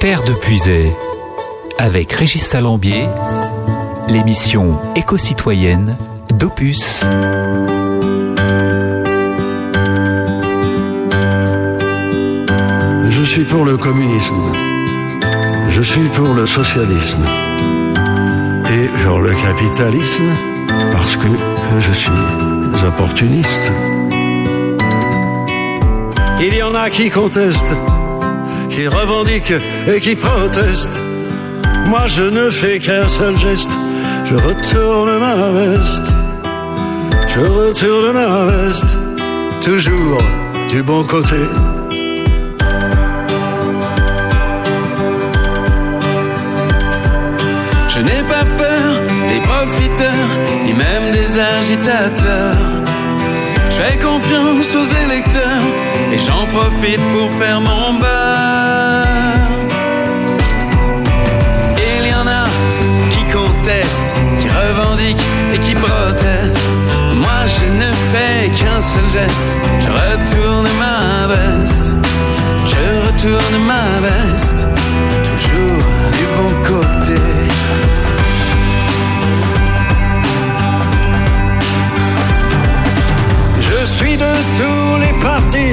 Terre de Puisay, avec Régis Salambier, l'émission éco-citoyenne d'Opus. Je suis pour le communisme. Je suis pour le socialisme. Et pour le capitalisme, parce que je suis opportuniste. Il y en a qui contestent, qui revendiquent et qui protestent. Moi je ne fais qu'un seul geste, je retourne ma veste. Je retourne ma veste, toujours du bon côté. Je n'ai pas peur des profiteurs, ni même des agitateurs. Je fais confiance aux électeurs et j'en profite pour faire mon beurre. Il y en a qui contestent, qui revendiquent et qui protestent. Moi je ne fais qu'un seul geste, je retourne ma veste. Je retourne ma veste, toujours du bon côté. Je suis de tous les partis,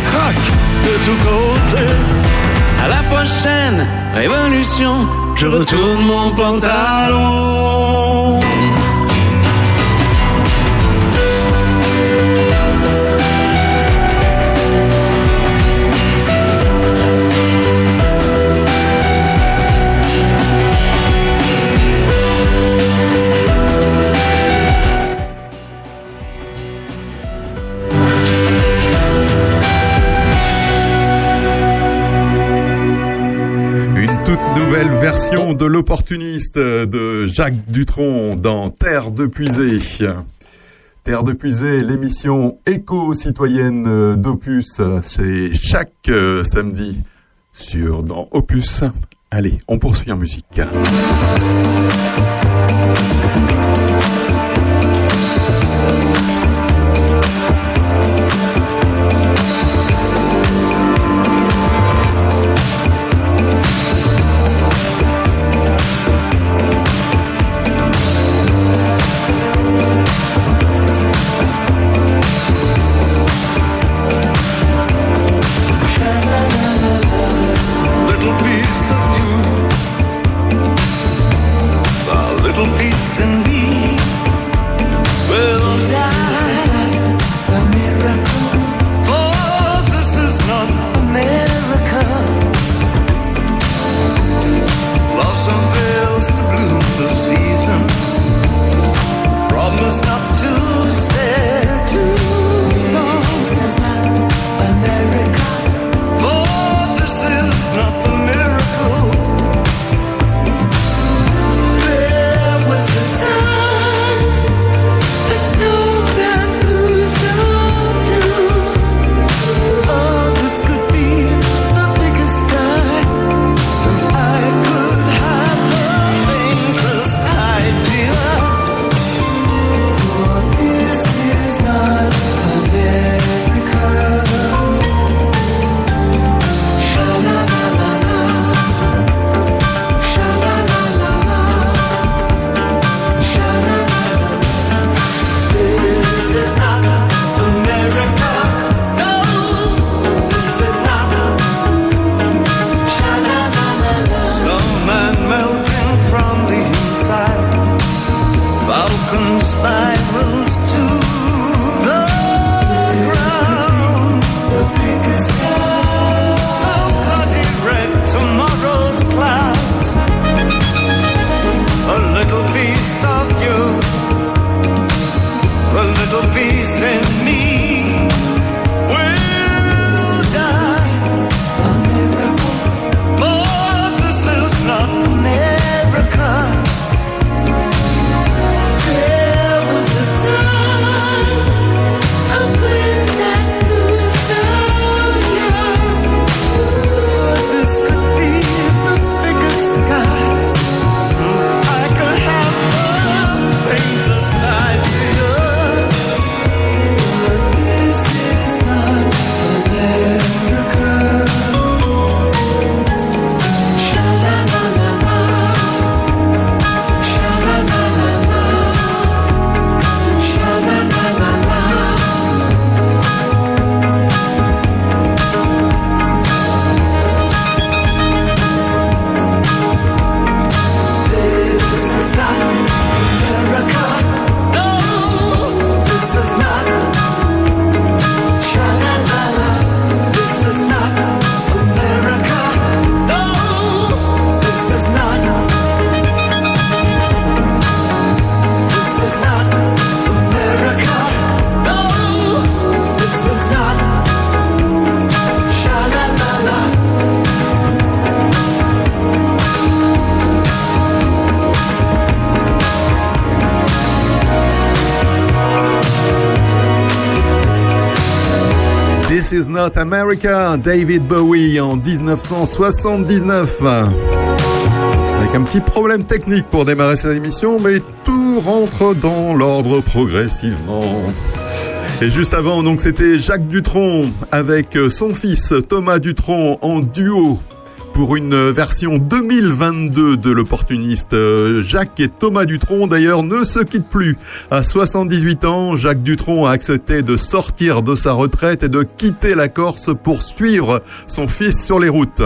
Craque de tous côtés. À la prochaine révolution, je retourne mon pantalon. Version de l'opportuniste de Jacques Dutronc dans Terre de Puisée. Terre de Puisée, l'émission éco-citoyenne d'Opus, c'est chaque euh, samedi sur dans Opus. Allez, on poursuit en musique. America, David Bowie en 1979. Avec un petit problème technique pour démarrer cette émission, mais tout rentre dans l'ordre progressivement. Et juste avant, donc, c'était Jacques Dutronc avec son fils Thomas Dutronc en duo pour une version 2022 de l'opportuniste. Jacques et Thomas Dutronc d'ailleurs ne se quittent plus. À 78 ans, Jacques Dutronc a accepté de sortir de sa retraite et de quitter la Corse pour suivre son fils sur les routes.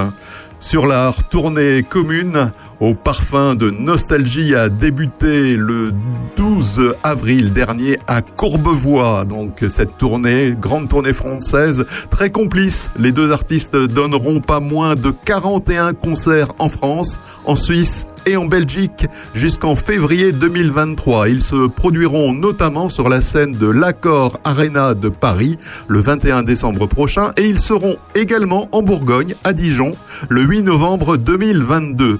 Sur la tournée commune, au parfum de nostalgie a débuté le 12 avril dernier à Courbevoie. Donc cette tournée, grande tournée française, très complice. Les deux artistes donneront pas moins de 41 concerts en France, en Suisse et en Belgique jusqu'en février 2023. Ils se produiront notamment sur la scène de l'Accord Arena de Paris le 21 décembre prochain et ils seront également en Bourgogne, à Dijon, le 8 novembre 2022.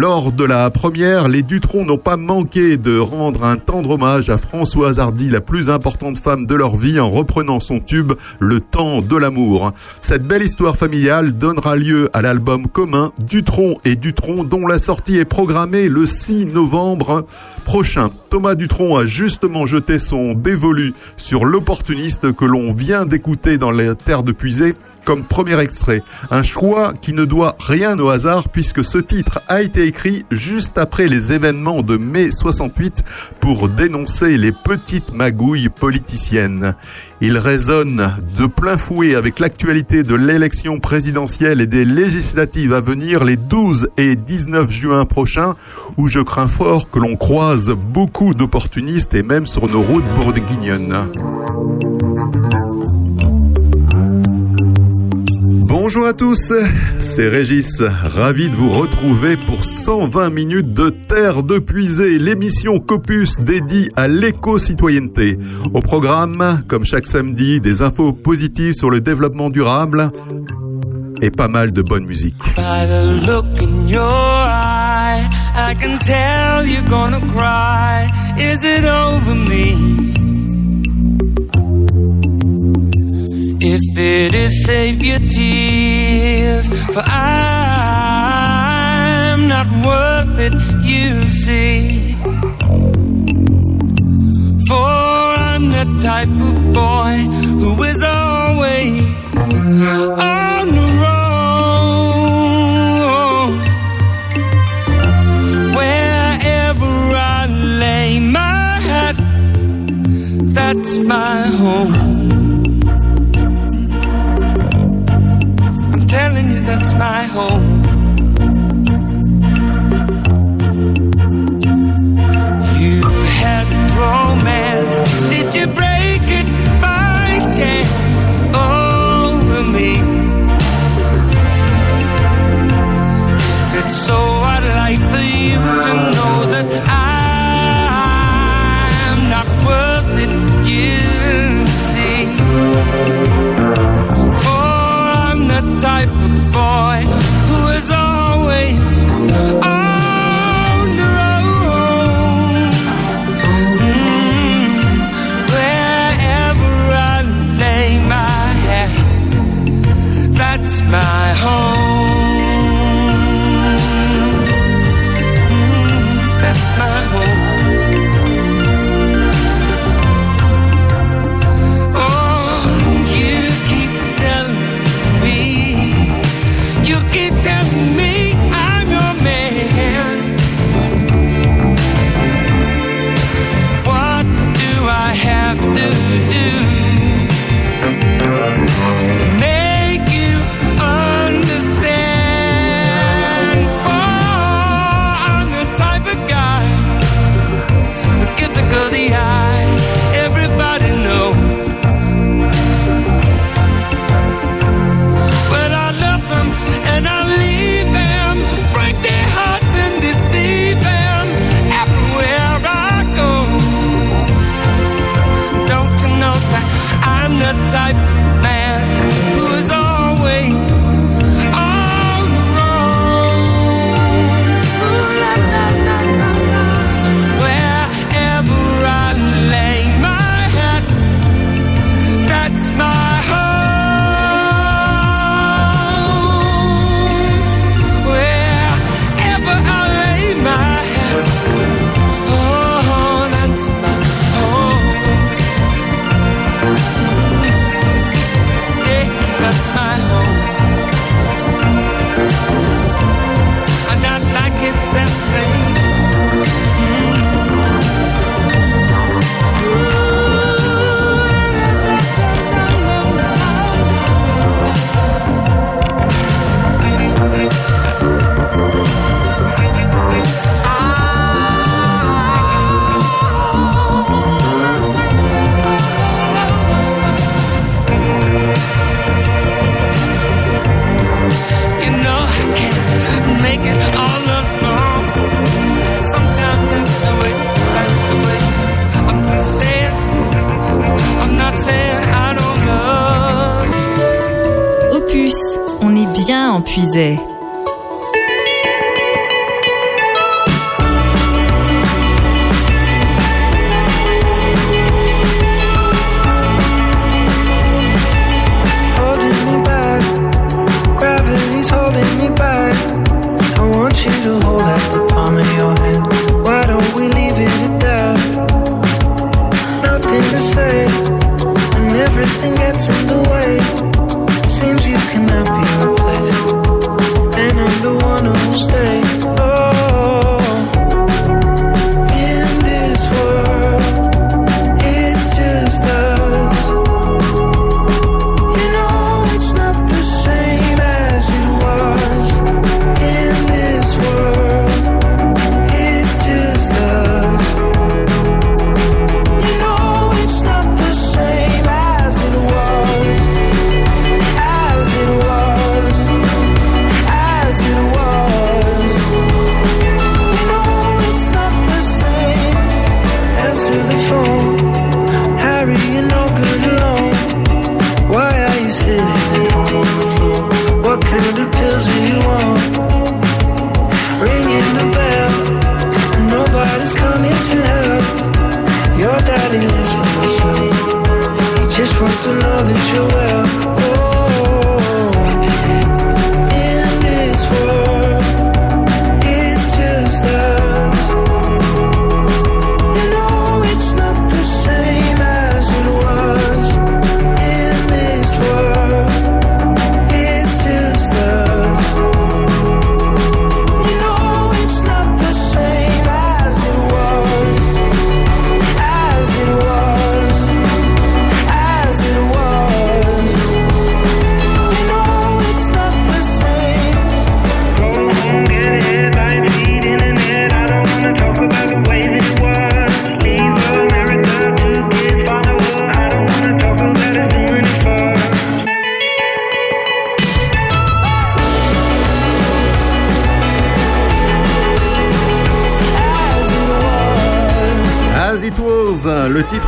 Lors de la première, les Dutron n'ont pas manqué de rendre un tendre hommage à Françoise Hardy, la plus importante femme de leur vie, en reprenant son tube Le temps de l'amour. Cette belle histoire familiale donnera lieu à l'album commun Dutron et Dutron, dont la sortie est programmée le 6 novembre prochain. Thomas Dutron a justement jeté son dévolu sur l'opportuniste que l'on vient d'écouter dans les terres de puisée comme premier extrait. Un choix qui ne doit rien au hasard puisque ce titre a été écrit juste après les événements de mai 68 pour dénoncer les petites magouilles politiciennes. Il résonne de plein fouet avec l'actualité de l'élection présidentielle et des législatives à venir les 12 et 19 juin prochains où je crains fort que l'on croise beaucoup d'opportunistes et même sur nos routes bourguignonnes. Bonjour à tous, c'est Régis, ravi de vous retrouver pour 120 minutes de Terre de Puisée, l'émission Copus dédiée à l'éco-citoyenneté. Au programme, comme chaque samedi, des infos positives sur le développement durable et pas mal de bonne musique. If it is, save your tears, for I'm not worth it, you see. For I'm the type of boy who is always on the road. Wherever I lay my hat, that's my home. That's my home. You had romance. Did you break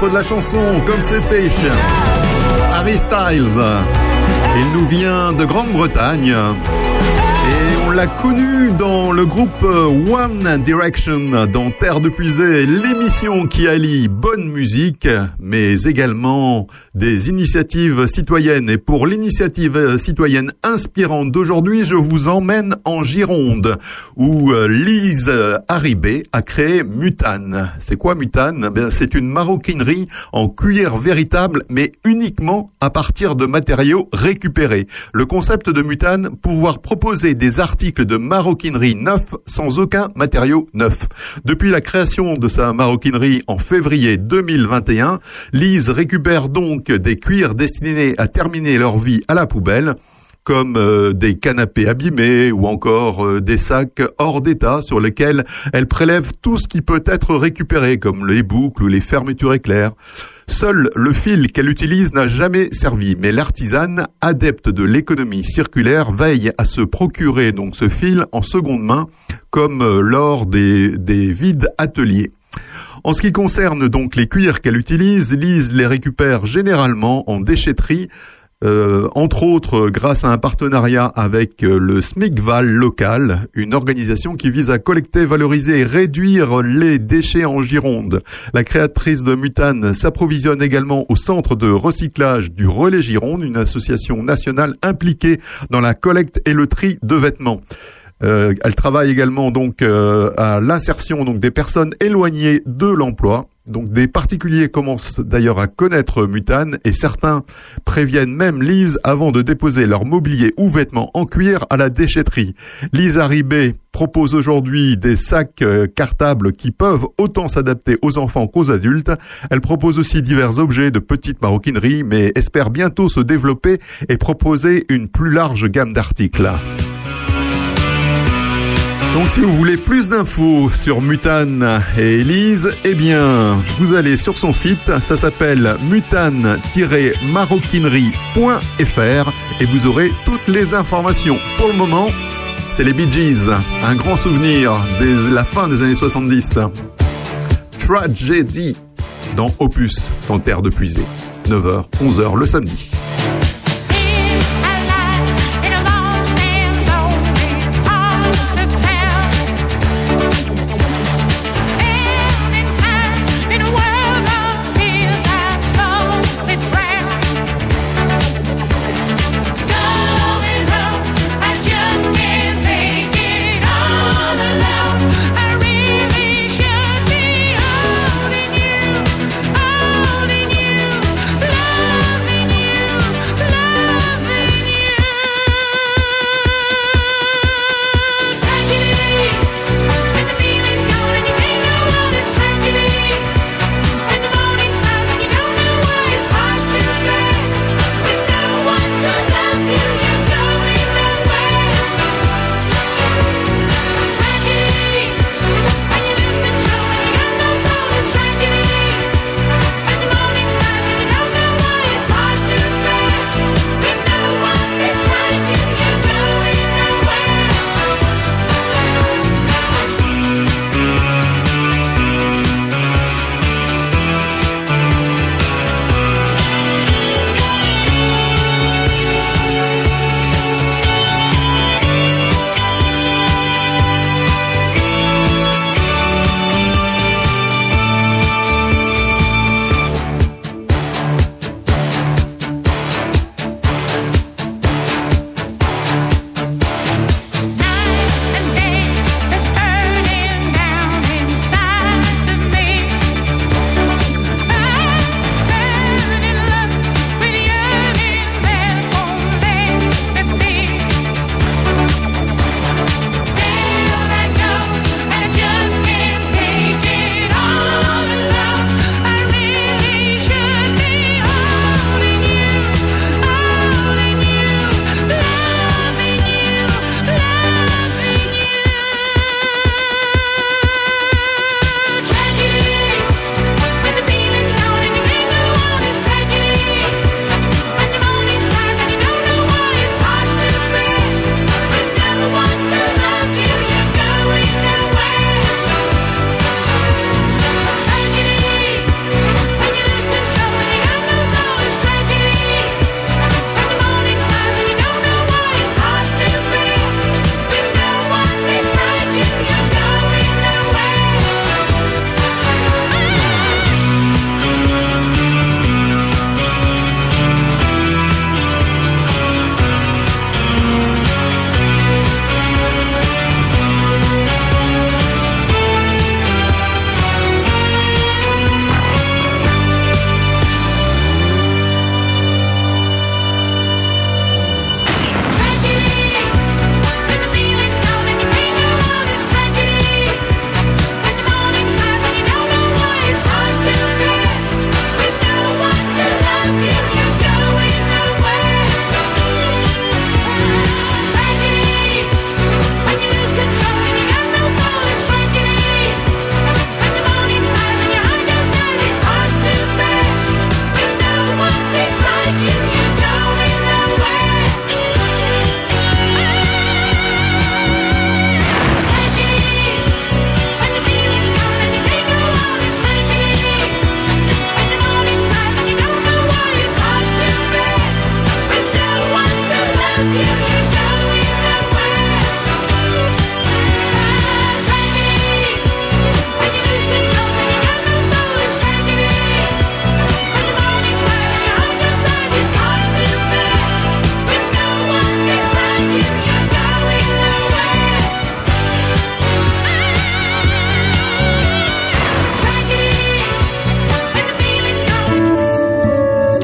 de la chanson, comme c'était. Harry Styles. Il nous vient de Grande-Bretagne. Et on l'a connu dans le groupe One Direction, dans Terre de Puisée, l'émission qui allie bonne musique, mais également des initiatives citoyennes. Et pour l'initiative citoyenne inspirante d'aujourd'hui, je vous emmène en Gironde, où euh, Lise Haribé a créé Mutane. C'est quoi Mutane? Bien, C'est une maroquinerie en cuir véritable, mais uniquement à partir de matériaux récupérés. Le concept de Mutane, pouvoir proposer des articles de maroquinerie neufs sans aucun matériau neuf. Depuis la création de sa maroquinerie en février 2021, Lise récupère donc des cuirs destinés à terminer leur vie à la poubelle comme euh, des canapés abîmés ou encore euh, des sacs hors d'état sur lesquels elle prélève tout ce qui peut être récupéré comme les boucles ou les fermetures éclairs. Seul le fil qu'elle utilise n'a jamais servi, mais l'artisane, adepte de l'économie circulaire, veille à se procurer donc ce fil en seconde main, comme euh, lors des, des vides ateliers. En ce qui concerne donc les cuirs qu'elle utilise, Lise les récupère généralement en déchetterie, euh, entre autres grâce à un partenariat avec euh, le SMICVAL local, une organisation qui vise à collecter, valoriser et réduire les déchets en Gironde. La créatrice de Mutane s'approvisionne également au centre de recyclage du Relais Gironde, une association nationale impliquée dans la collecte et le tri de vêtements. Euh, elle travaille également donc euh, à l'insertion donc des personnes éloignées de l'emploi. Donc des particuliers commencent d'ailleurs à connaître Mutane et certains préviennent même Lise avant de déposer leur mobilier ou vêtements en cuir à la déchetterie. Lise Haribé propose aujourd'hui des sacs euh, cartables qui peuvent autant s'adapter aux enfants qu'aux adultes. Elle propose aussi divers objets de petite maroquinerie mais espère bientôt se développer et proposer une plus large gamme d'articles. Donc si vous voulez plus d'infos sur Mutane et Elise, eh bien, vous allez sur son site, ça s'appelle mutane-maroquinerie.fr et vous aurez toutes les informations. Pour le moment, c'est les Bee Gees, un grand souvenir de la fin des années 70. Tragedy dans Opus, dans de Puisée. 9h, 11h le samedi.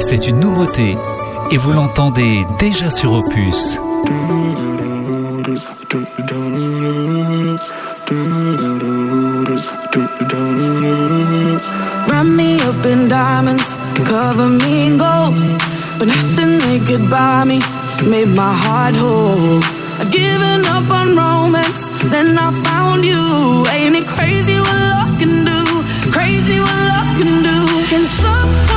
C'est une nouveauté et vous l'entendez déjà sur Opus. Wrap me up in diamonds, cover me in gold. But nothing they could buy me made my heart whole. I'd given up on romance, then I found you. Ain't it crazy what love can do? Crazy what love can do? Can someone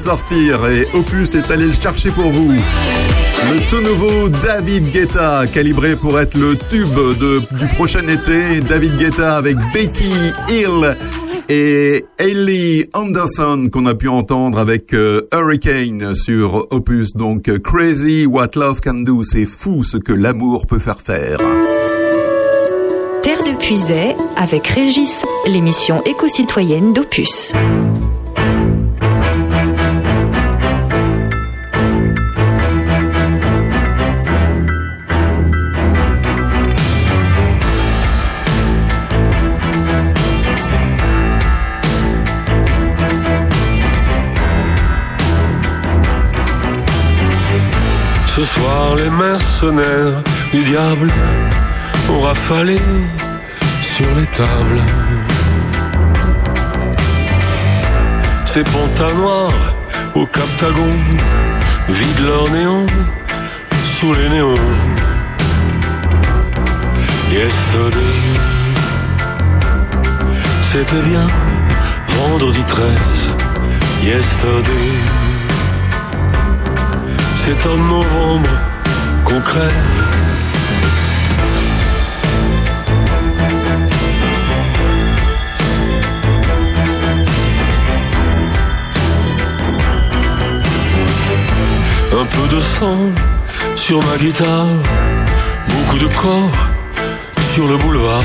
sortir et Opus est allé le chercher pour vous. Le tout nouveau David Guetta, calibré pour être le tube de- du prochain été. David Guetta avec Becky Hill et Hailey Anderson qu'on a pu entendre avec euh, Hurricane sur Opus. Donc euh, Crazy What Love Can Do, c'est fou ce que l'amour peut faire faire. Terre de Puisay avec Régis, l'émission éco-citoyenne d'Opus. Ce soir, les mercenaires du diable ont rafalé sur les tables. Ces pantas noirs au captagon vident leur néon sous les néons. Yesterday, c'était bien vendredi 13. Yesterday. C'est en novembre qu'on crève. Un peu de sang sur ma guitare, beaucoup de corps sur le boulevard.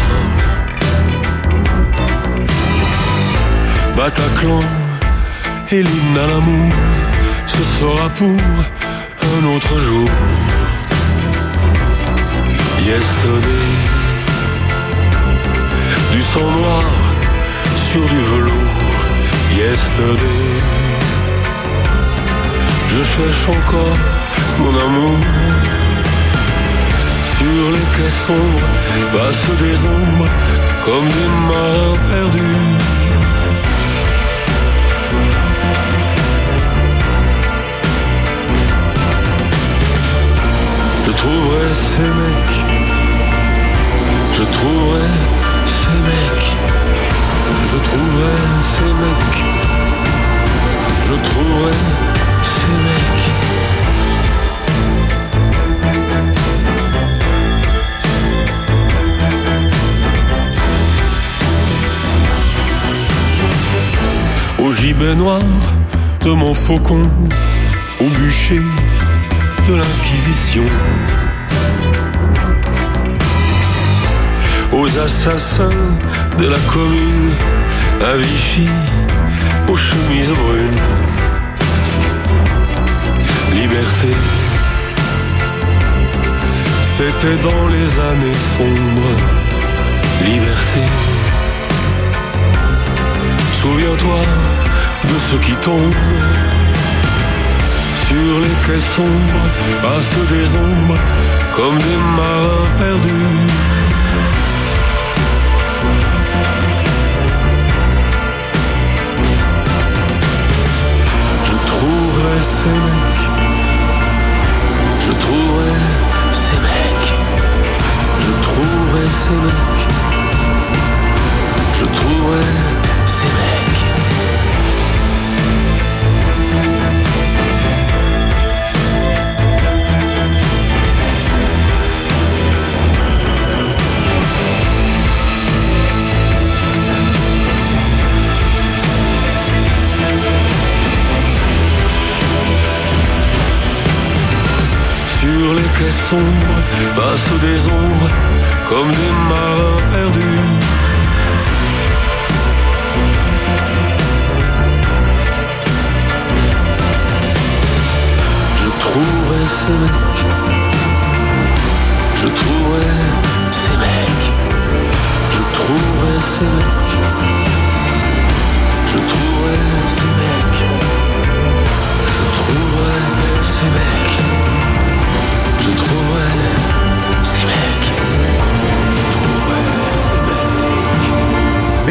Bataclan et l'hymne à l'amour, ce sera pour un autre jour. Yesterday, du sang noir sur du velours. Yesterday, je cherche encore mon amour. Sur les quais sombres passent des ombres comme des marins perdus. Trouverai ces mecs. Je trouverai ces mecs. Je trouverai ces mecs. Je trouverai ces mecs. Au gibet noir de mon faucon, au bûcher de l'Inquisition. Aux assassins de la commune, à Vichy, aux chemises brunes. Liberté, c'était dans les années sombres. Liberté, souviens-toi de ceux qui tombent sur les quais sombres, passent des ombres comme des marins perdus. Je trouverai ces mecs, je trouverai ces mecs, je trouverai ces mecs, je trouverai Quais sombres passent des ombres comme des marins perdus. Je trouverai ces mecs. Je trouverai ces mecs. Je trouverai ces mecs. Je trouverai ces mecs. Je trouverai ces mecs.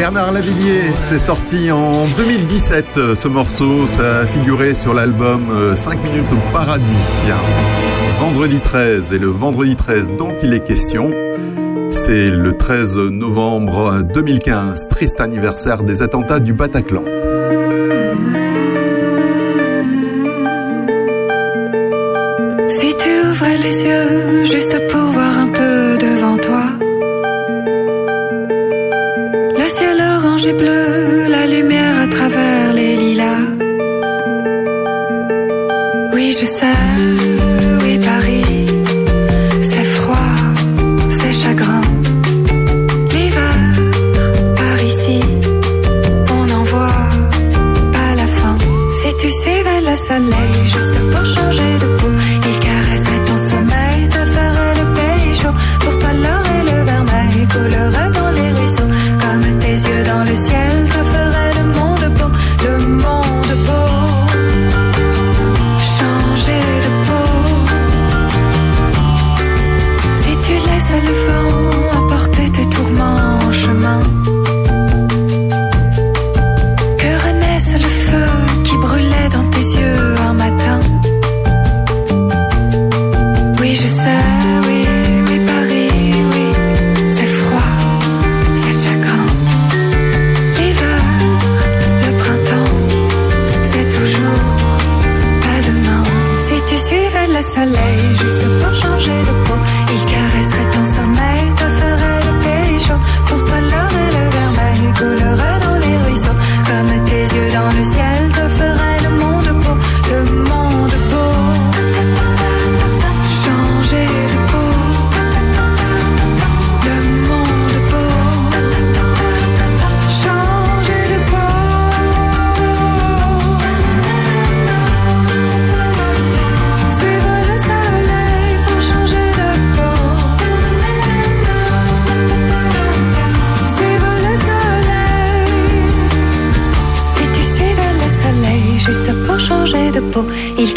Bernard Lavillier, c'est sorti en 2017 euh, ce morceau, ça a figuré sur l'album euh, 5 minutes au paradis. Vendredi 13 et le vendredi 13 dont il est question, c'est le 13 novembre 2015, triste anniversaire des attentats du Bataclan. Si tu ouvrais les yeux juste pour voir la lumière à travers les lilas. Oui, je sais, oui, Paris, c'est froid, c'est chagrin. L'hiver, par ici, on n'en voit pas la fin. Si tu suivais le soleil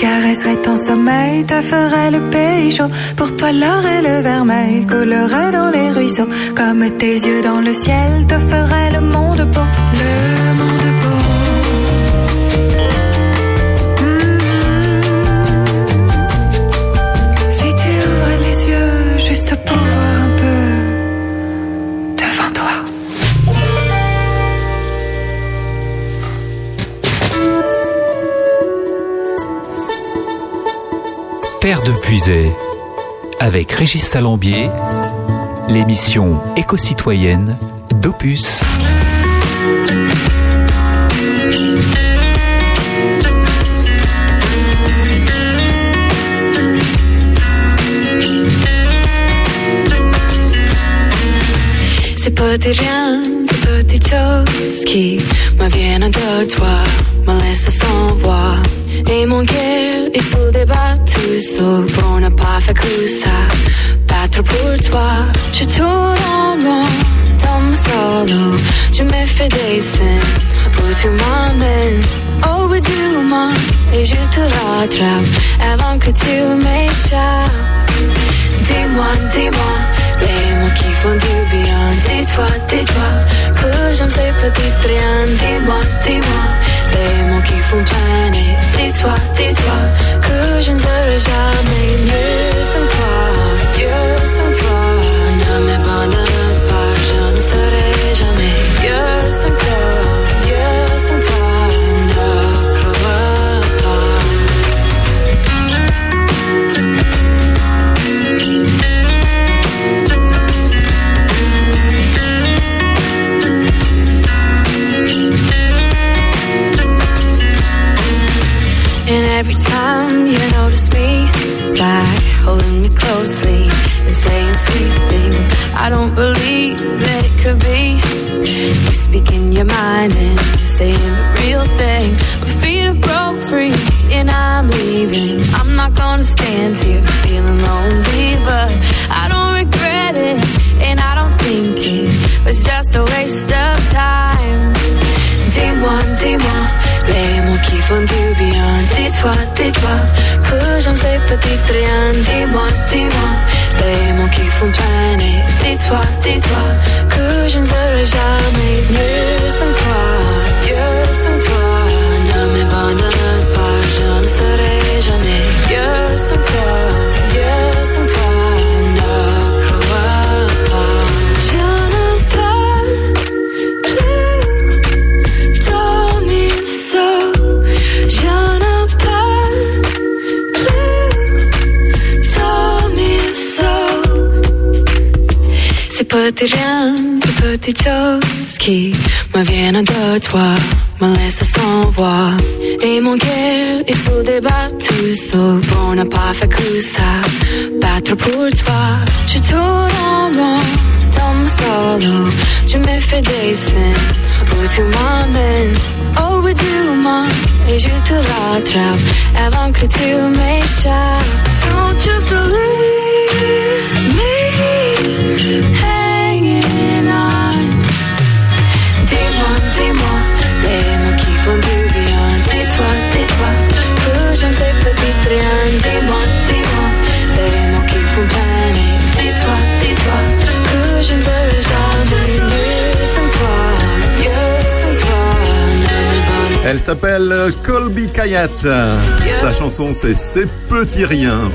caresserait ton sommeil, te ferait le pays chaud. Pour toi, l'or et le vermeil coulerait dans les ruisseaux. Comme tes yeux dans le ciel, te ferait le monde beau. De Puisay, avec Régis Salambier, l'émission éco-citoyenne d'Opus. C'est pas tes rien, c'est pas tes choses qui me viennent de toi, me laissent sans voix. Et mon cœur est sous débat pour ne pas faire que ça. Battre pour toi, je tourne en rond mon solo. Je me fais des scènes où tu m'emmènes. Au bout du monde, et je te rattrape avant que tu m'échappes. Dis-moi, dis-moi, les mots qui font du bien. Dis-toi, dis-toi, que j'aime ces petites rien. Dis-moi, dis-moi, les mots qui font planer. Dis-toi, dis-toi, que je ne serai jamais mieux sans toi. Mieux sans toi, I don't believe that it could be. You speaking your mind and saying the real thing. My feet have broke free and I'm leaving. I'm not gonna stand here feeling lonely, but I don't regret it and I don't think it was just a waste of time. Dis-moi, dis-moi, les mots qui font du bien. Dis-toi, dis-toi, que j'aime ces petites rien. Dis-moi, dis-moi, les mots qui font planer. Dis-toi, dis-toi, que je ne serai jamais mieux sans toi. Mieux sans toi, petit rien, c'est petites choses qui me viennent de toi, me laissent sans voix. Et mon cœur est sous débat tout seul pour ne pas faire que ça. Battre pour toi, je tourne en rond dans mon solo. Je me fais des scènes où tu m'emmènes. Au du monde, et je te rattrape avant que tu m'échappes. Don't just leave me Elle s'appelle Colby Kayat. Sa chanson c'est Ces petits riens.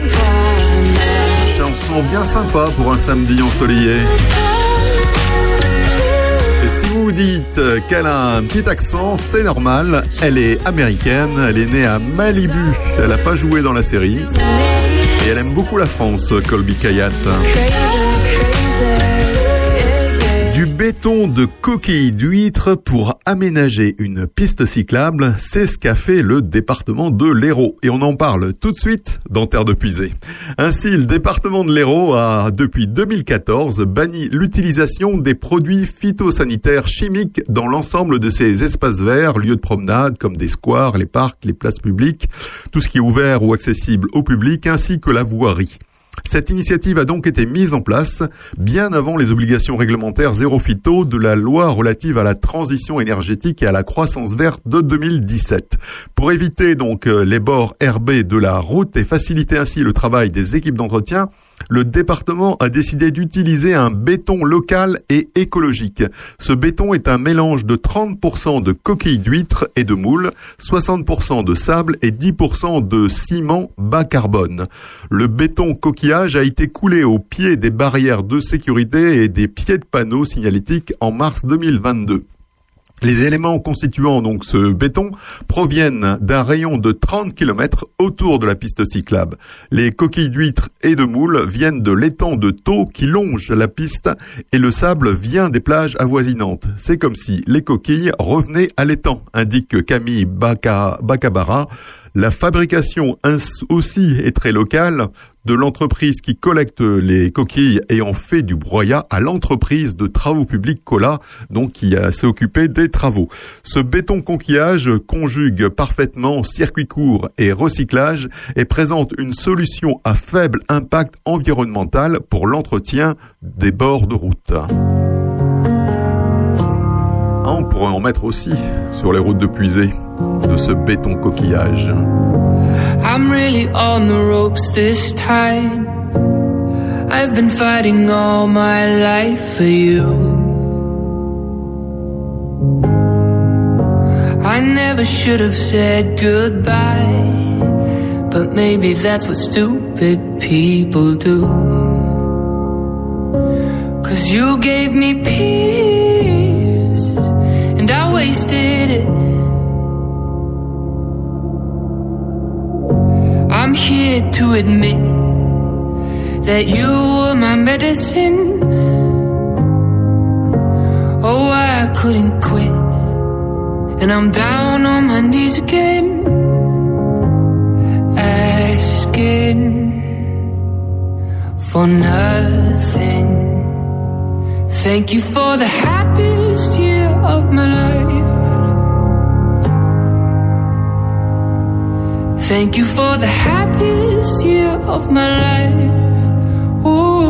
Chanson bien sympa pour un samedi ensoleillé. Et si vous vous dites qu'elle a un petit accent, c'est normal. Elle est américaine, elle est née à Malibu. Elle n'a pas joué dans la série. Et elle aime beaucoup la France, Colby Kayat. Béton de coquilles d'huîtres pour aménager une piste cyclable, c'est ce qu'a fait le département de l'Hérault. Et on en parle tout de suite dans Terre de Puisée. Ainsi, le département de l'Hérault a, depuis 2014, banni l'utilisation des produits phytosanitaires chimiques dans l'ensemble de ces espaces verts, lieux de promenade comme des squares, les parcs, les places publiques, tout ce qui est ouvert ou accessible au public, ainsi que la voirie. Cette initiative a donc été mise en place bien avant les obligations réglementaires zéro phyto de la loi relative à la transition énergétique et à la croissance verte de 2017. Pour éviter donc euh, les bords herbés de la route et faciliter ainsi le travail des équipes d'entretien, le département a décidé d'utiliser un béton local et écologique. Ce béton est un mélange de 30% de coquilles d'huîtres et de moules, 60% de sable et 10% de ciment bas carbone. Le béton coquillage a été coulé au pied des barrières de sécurité et des pieds de panneaux signalétiques en mars 2022. Les éléments constituant donc ce béton proviennent d'un rayon de 30 km autour de la piste cyclable. Les coquilles d'huîtres et de moules viennent de l'étang de taux qui longe la piste et le sable vient des plages avoisinantes. C'est comme si les coquilles revenaient à l'étang, indique Camille Bakabara. La fabrication aussi est très locale, de l'entreprise qui collecte les coquilles et en fait du broyat à l'entreprise de travaux publics Cola, donc qui a- s'est occupée des travaux. Ce béton conquillage conjugue parfaitement circuit court et recyclage et présente une solution à faible impact environnemental pour l'entretien des bords de route. Ah, on pourrait en mettre aussi sur les routes de puisée de ce béton coquillage. I'm really on the ropes this time. I've been fighting all my life for you. I never should have said goodbye, but maybe that's what stupid people do. Cause you gave me peace, and I wasted it. I'm here to admit that you were my medicine. Oh, I couldn't quit. And I'm down on my knees again, asking for nothing. Thank you for the happiest year of my life. Thank you for the happiest year of my life. Ooh.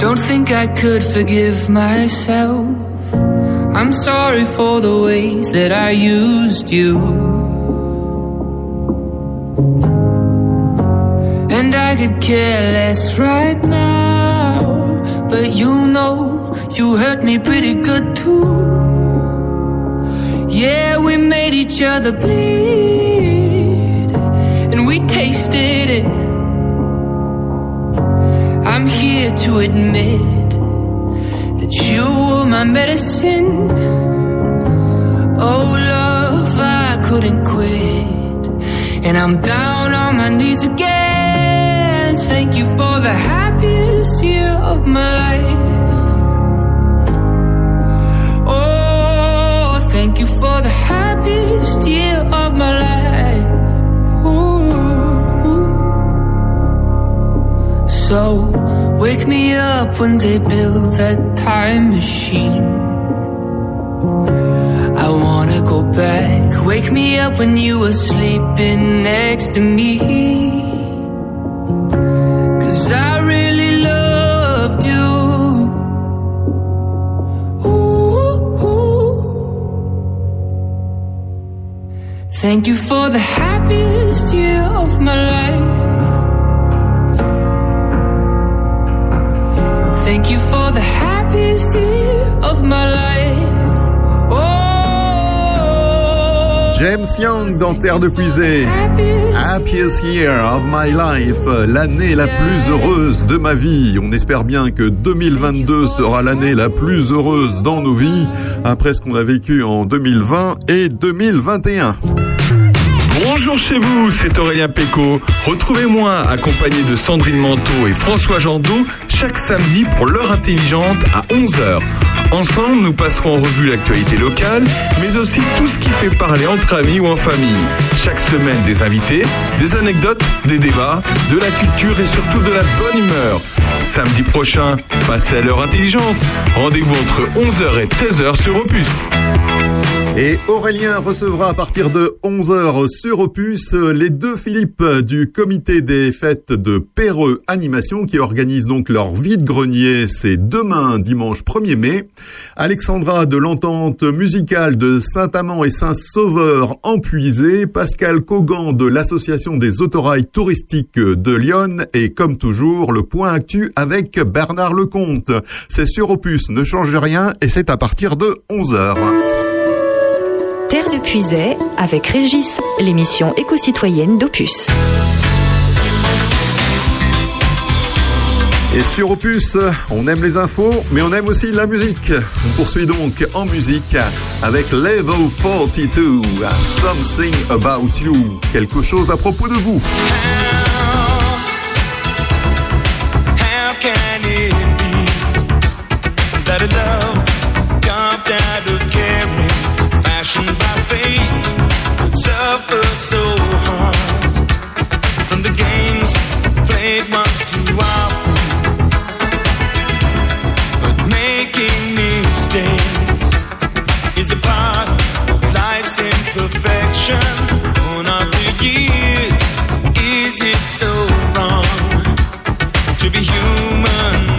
Don't think I could forgive myself. I'm sorry for the ways that I used you. I could care less right now. But you know, you hurt me pretty good too. Yeah, we made each other bleed. And we tasted it. I'm here to admit that you were my medicine. Oh, love, I couldn't quit. And I'm down on my knees again. Thank you for the happiest year of my life. Oh, thank you for the happiest year of my life. Ooh. So, wake me up when they build that time machine. I wanna go back. Wake me up when you were sleeping next to me. Thank you for the happiest James Young dans Terre de Puisée. Happiest year of my life, l'année la plus heureuse de ma vie. On espère bien que 2022 sera l'année la plus heureuse dans nos vies, après ce qu'on a vécu en 2020 et 2021. Bonjour chez vous, c'est Aurélien Péco. Retrouvez-moi accompagné de Sandrine Manteau et François Jandot chaque samedi pour l'heure intelligente à 11h. Ensemble, nous passerons en revue l'actualité locale, mais aussi tout ce qui fait parler entre amis ou en famille. Chaque semaine, des invités, des anecdotes, des débats, de la culture et surtout de la bonne humeur. Samedi prochain, passez à l'heure intelligente. Rendez-vous entre 11h et 13h sur Opus. Et Aurélien recevra à partir de 11h sur Opus les deux Philippe du comité des fêtes de Perreux Animation qui organisent donc leur vide-grenier. C'est demain, dimanche 1er mai. Alexandra de l'entente musicale de Saint-Amand et Saint-Sauveur en Puisée. Pascal Cogan de l'association des autorails touristiques de Lyon. Et comme toujours, le point actu avec Bernard Lecomte. C'est sur Opus, ne changez rien et c'est à partir de 11h. Avec Régis, l'émission éco-citoyenne d'Opus. Et sur Opus, on aime les infos, mais on aime aussi la musique. On poursuit donc en musique avec Level 42, Something About You, quelque chose à propos de vous. fashioned by fate suffer so hard from the games played once too often, but making mistakes is a part of life's imperfections. Born of the years, is it so wrong to be human?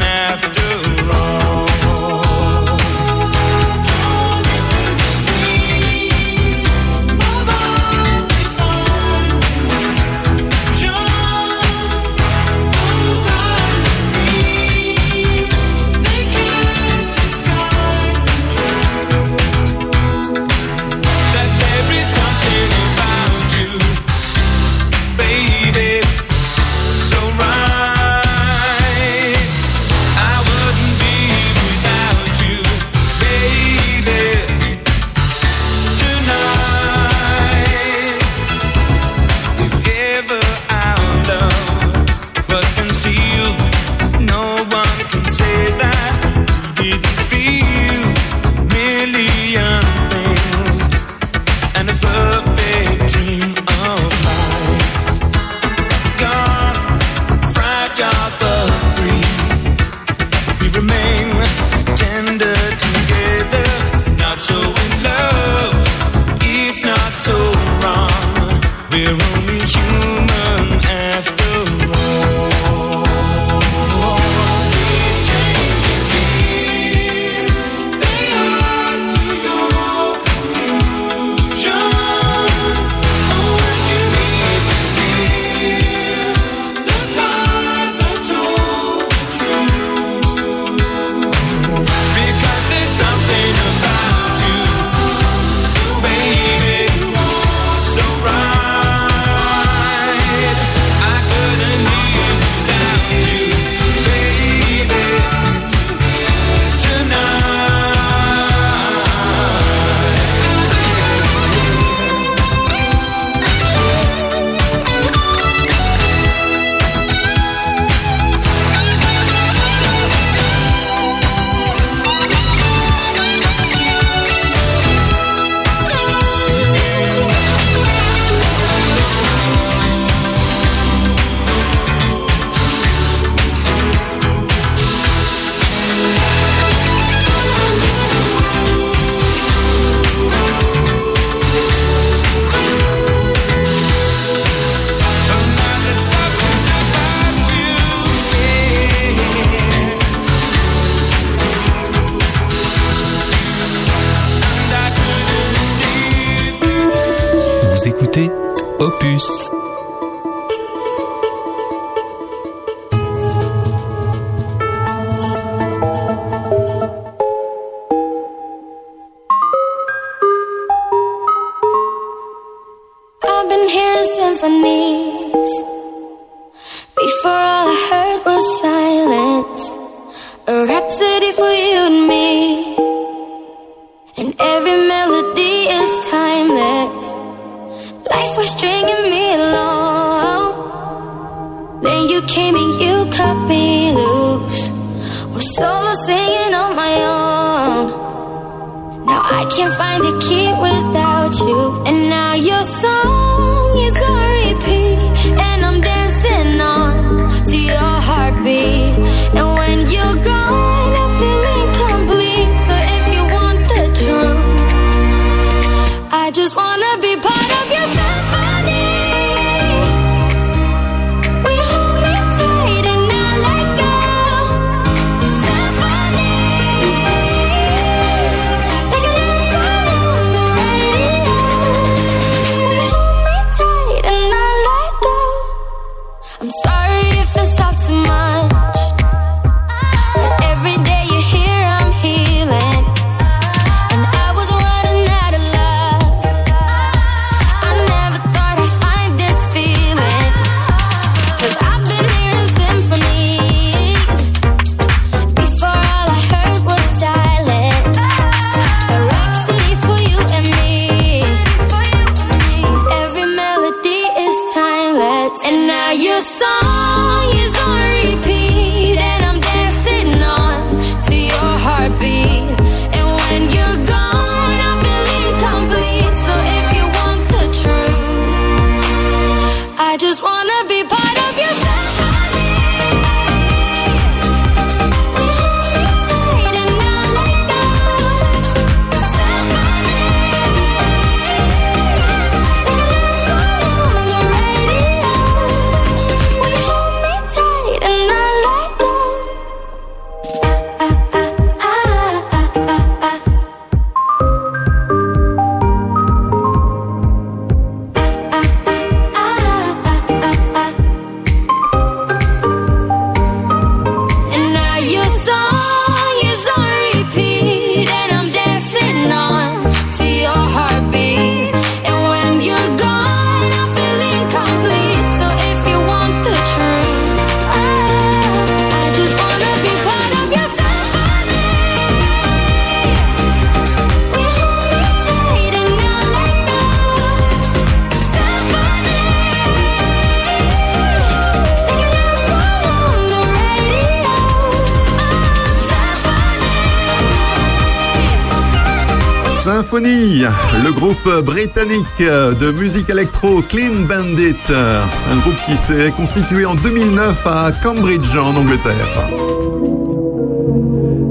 Le groupe britannique de musique électro Clean Bandit, un groupe qui s'est constitué en 2009 à Cambridge en Angleterre.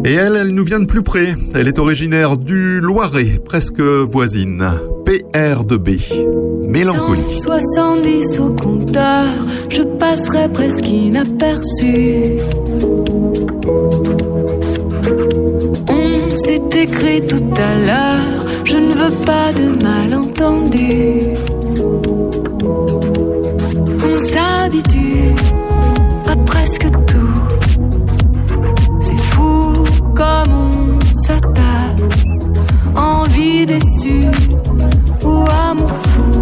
Et elle, elle nous vient de plus près. Elle est originaire du Loiret, presque voisine. PR2B. Mélancolie. 170 au compteur, je passerai presque inaperçu. On s'est écrit tout à l'heure, je ne veux pas de malentendu. On s'habitue à presque tout. C'est fou comme on s'attache. Envie déçue ou amour fou.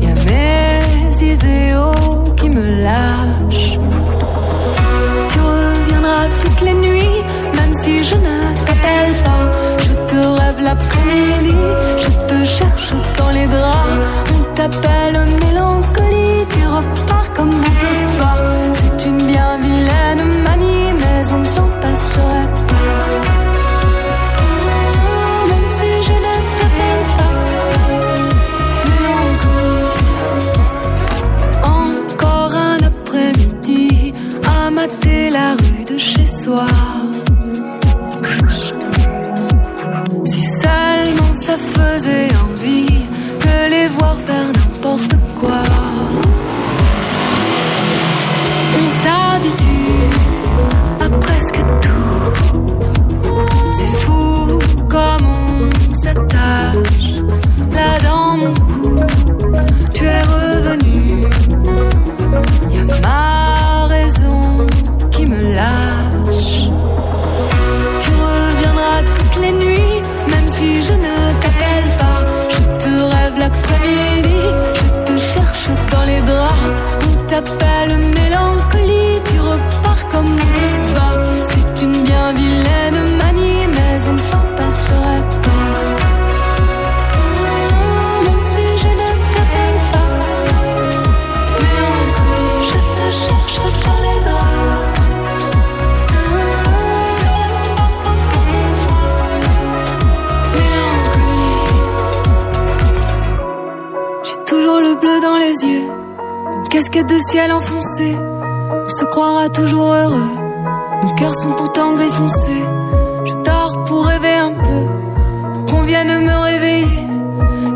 Y a mes idéaux qui me lâchent. Tu reviendras toutes les nuits, même si je ne t'appelle pas. L'après-midi, je te cherche dans les draps. On t'appelle mélancolie, tu repars comme on te pas. C'est une bien vilaine manie, mais on ne s'en passerait pas. Même si je ne t'appelle pas. Encore un après-midi à mater la rue de chez soi. Faisait envie de les voir faire n'importe quoi. On s'habitue à presque tout. C'est fou comme on s'attache là dans mon cou. Tu es je te cherche dans les draps. On t'appelle mélancolie, tu repars comme on te va. C'est une bien vilaine manie, mais on ne s'en passerait une casquette de ciel enfoncée. On se croira toujours heureux, nos cœurs sont pourtant gris foncé. Je dors pour rêver un peu, pour qu'on vienne me réveiller.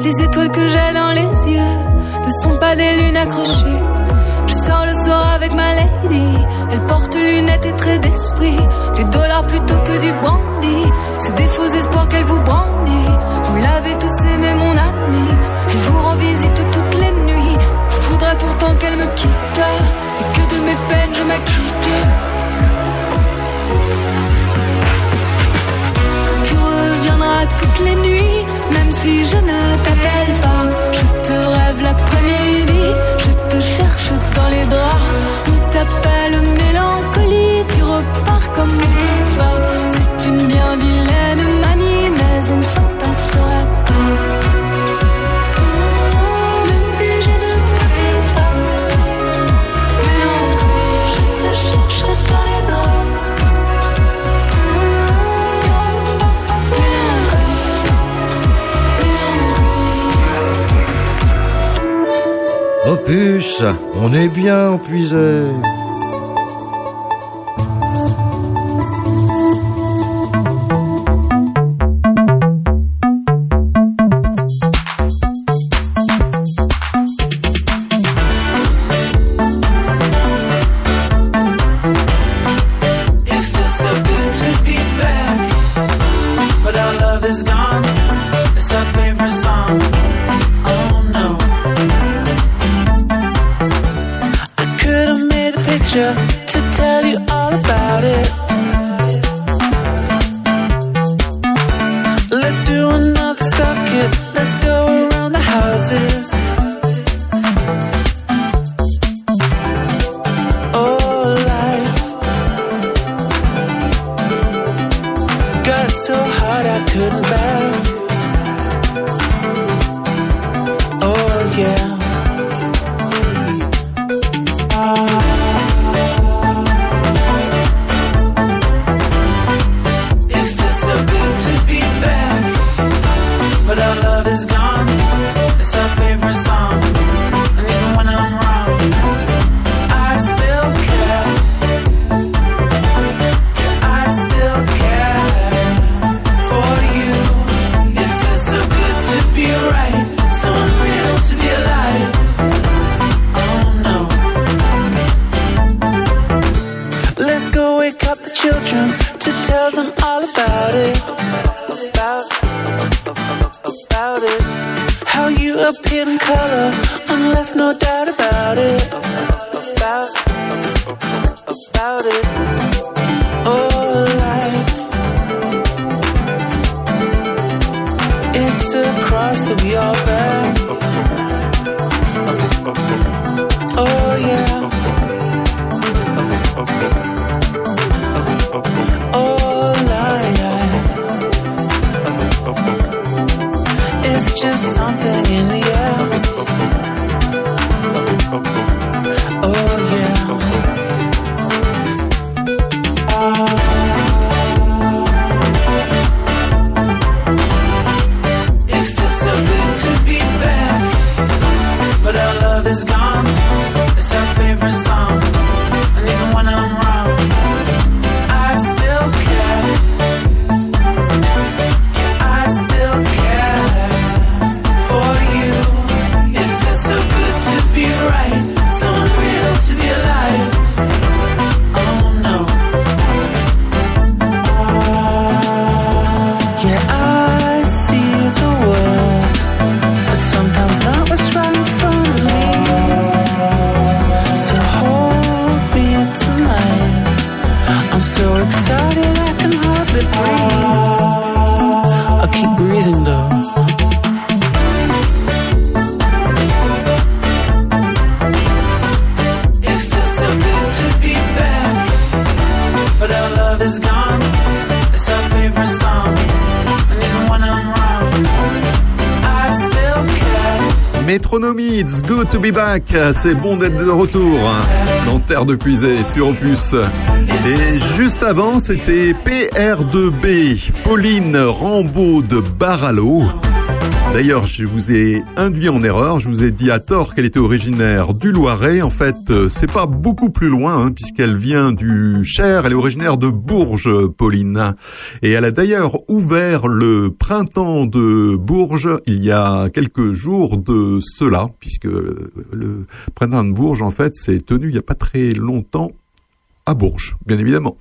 Les étoiles que j'ai dans les yeux ne sont pas des lunes accrochées. Je sors le soir avec ma lady, elle porte lunettes et traits d'esprit. Des dollars plutôt que du brandy, c'est des faux espoirs qu'elle vous brandit. Vous l'avez tous aimé, mon ami, elle vous rend visite toutes comme on. C'est une bien vilaine manie, mais on ne s'en passerait pas. Même si je ne t'appelle C'est bon d'être de retour dans Terre de Puisée sur Opus. Et juste avant, c'était PR2B, Pauline Rambaud de Baralo. D'ailleurs, je vous ai induit en erreur. Je vous ai dit à tort qu'elle était originaire du Loiret. En fait, euh, c'est pas beaucoup plus loin, hein, puisqu'elle vient du Cher. Elle est originaire de Bourges, Pauline. Et elle a d'ailleurs ouvert le printemps de Bourges il y a quelques jours de cela, puisque le printemps de Bourges, en fait, s'est tenu il y a pas très longtemps à Bourges, bien évidemment.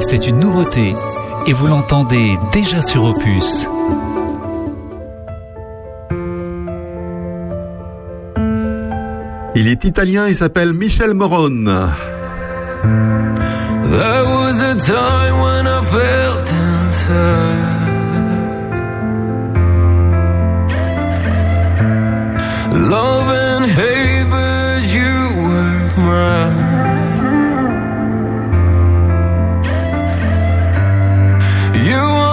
C'est une nouveauté et vous l'entendez déjà sur Opus. Il est italien, il s'appelle Michel Moron. There was a time when I felt inside. Love and hate, but you were mine. You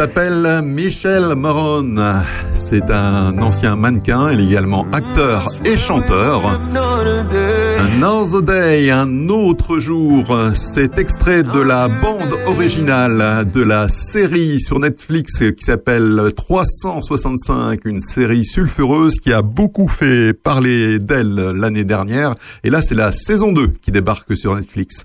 s'appelle Michel Moron. C'est un ancien mannequin, il est également acteur et chanteur. Another Day, un autre jour. C'est extrait de la bande originale de la série sur Netflix qui s'appelle 365, une série sulfureuse qui a beaucoup fait parler d'elle l'année dernière. Et là, c'est la saison 2 qui débarque sur Netflix.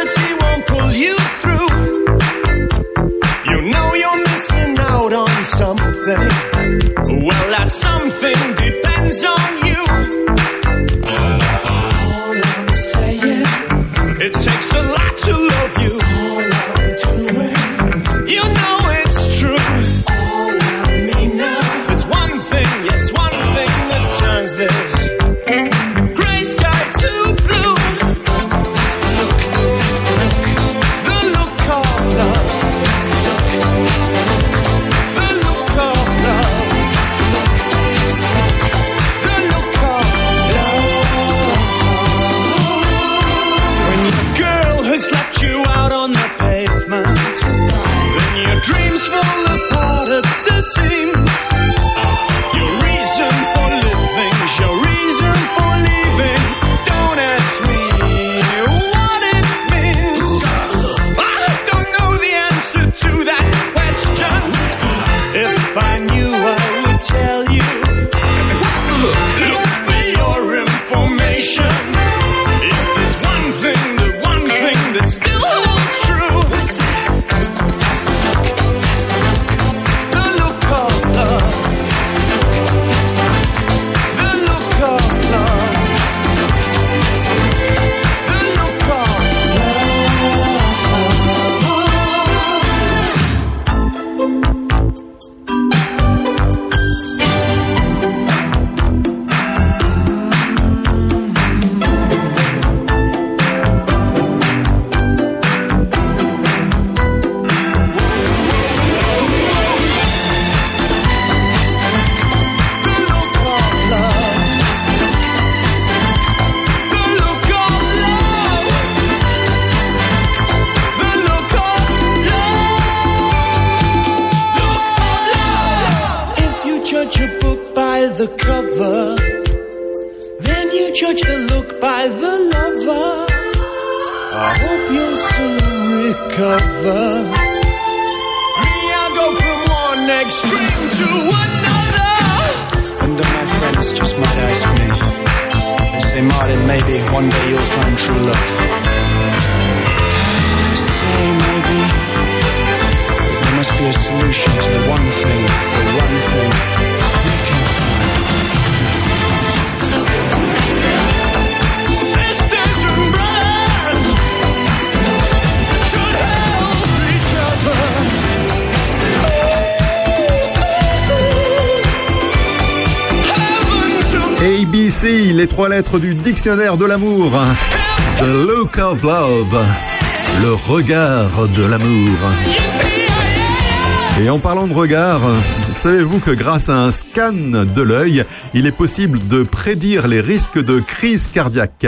ABC, les trois lettres du dictionnaire de l'amour. The look of love. Le regard de l'amour. Et en parlant de regard, savez-vous que grâce à un scan de l'œil, il est possible de prédire les risques de crise cardiaque?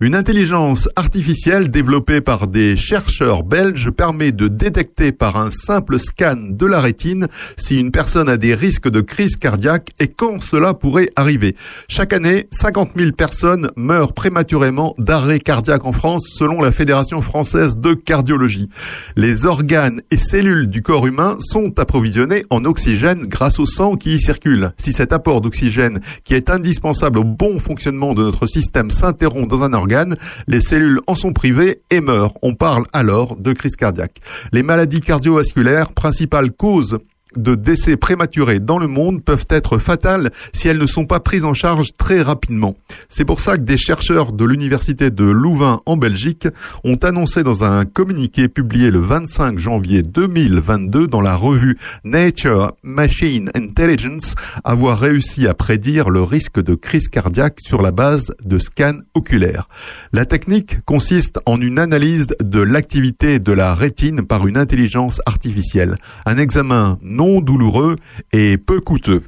Une intelligence artificielle développée par des chercheurs belges permet de détecter par un simple scan de la rétine si une personne a des risques de crise cardiaque et quand cela pourrait arriver. Chaque année, 50 000 personnes meurent prématurément d'arrêt cardiaque en France selon la Fédération française de cardiologie. Les organes et cellules du corps humain sont approvisionnés en oxygène grâce au sang qui y circule. Si cet apport d'oxygène qui est indispensable au bon fonctionnement de notre système s'interrompt dans un organe, les cellules en sont privées et meurent. On parle alors de crise cardiaque. Les maladies cardiovasculaires, principales causes de décès prématurés dans le monde peuvent être fatales si elles ne sont pas prises en charge très rapidement. C'est pour ça que des chercheurs de l'université de Louvain en Belgique ont annoncé dans un communiqué publié le 25 janvier 2022 dans la revue Nature Machine Intelligence avoir réussi à prédire le risque de crise cardiaque sur la base de scans oculaires. La technique consiste en une analyse de l'activité de la rétine par une intelligence artificielle. Un examen non douloureux et peu coûteux.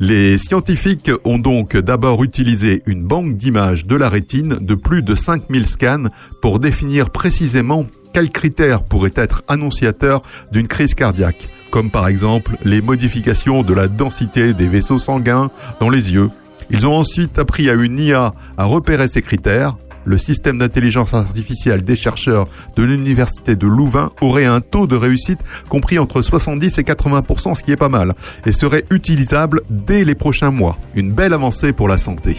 Les scientifiques ont donc d'abord utilisé une banque d'images de la rétine de plus de 5000 scans pour définir précisément quels critères pourraient être annonciateurs d'une crise cardiaque, comme par exemple les modifications de la densité des vaisseaux sanguins dans les yeux. Ils ont ensuite appris à une IA à repérer ces critères, le système d'intelligence artificielle des chercheurs de l'université de Louvain aurait un taux de réussite compris entre 70 et 80% ce qui est pas mal, et serait utilisable dès les prochains mois. Une belle avancée pour la santé.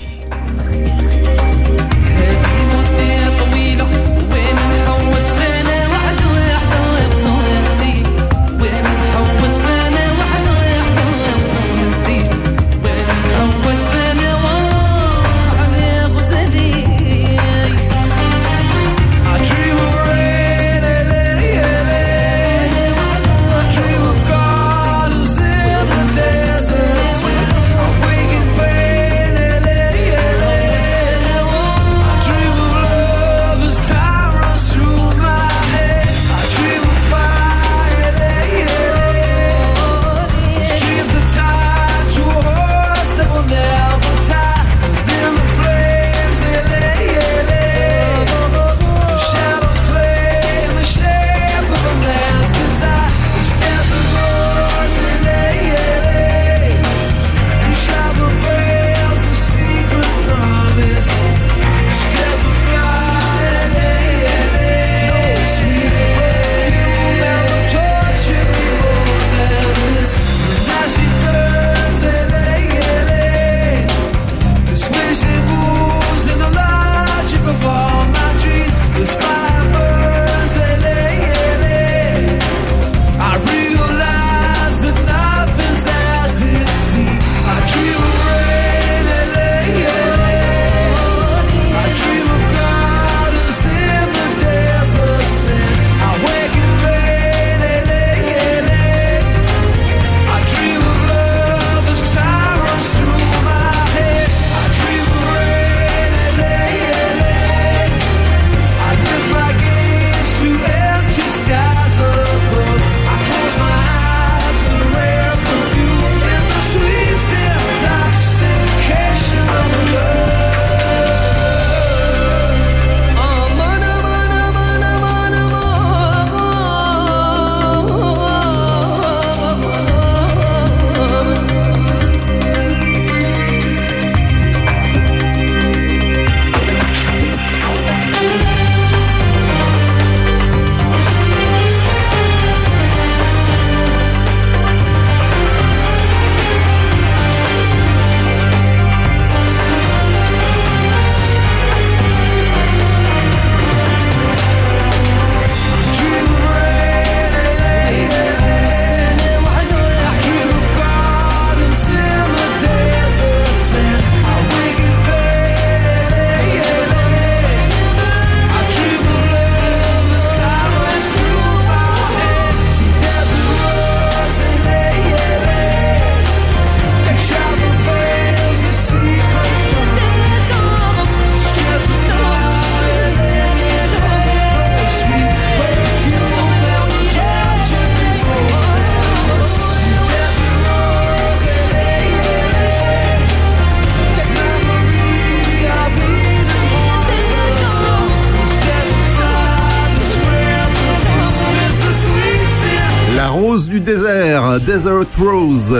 Rose.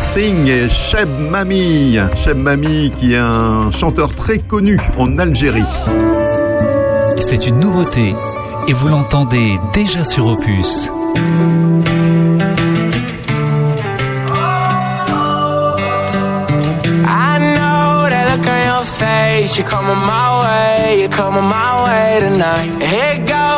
Sting et Cheb Mami. Cheb Mami qui est un chanteur très connu en Algérie. C'est une nouveauté et vous l'entendez déjà sur Opus. I know that look on your face. You're coming my way. You're coming my way tonight. Here goes another another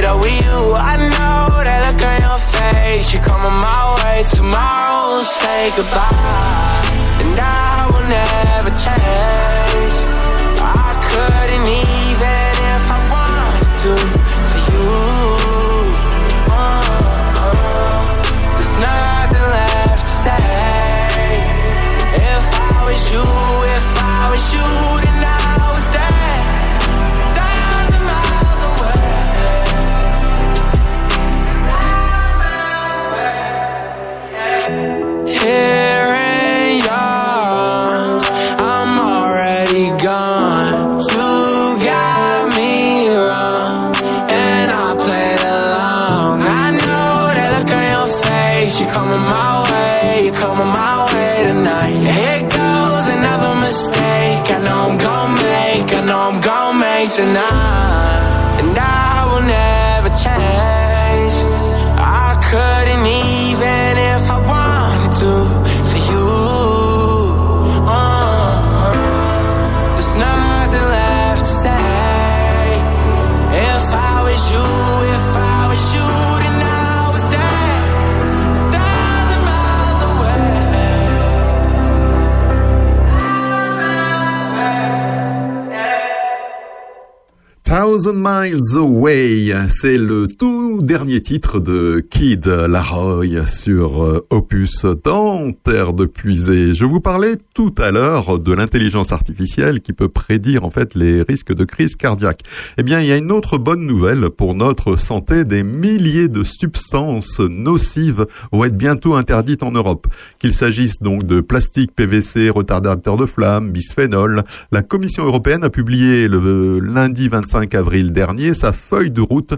up with you. I know that look on your face. You're coming my way. Tomorrow say goodbye. And I will never change. I couldn't even if I wanted to for you. Uh, uh, there's nothing left to say. If I was you, if I was you, Miles Away, c'est le tout dernier titre de Kid Laroi sur euh, Opus dans de Puisée. Je vous parlais tout à l'heure de l'intelligence artificielle qui peut prédire en fait les risques de crise cardiaque. Eh bien, il y a une autre bonne nouvelle pour notre santé. Des milliers de substances nocives vont être bientôt interdites en Europe. Qu'il s'agisse donc de plastique, PVC, retardateur de flamme, bisphénol. La Commission européenne a publié le lundi 25 avril dernier sa feuille de route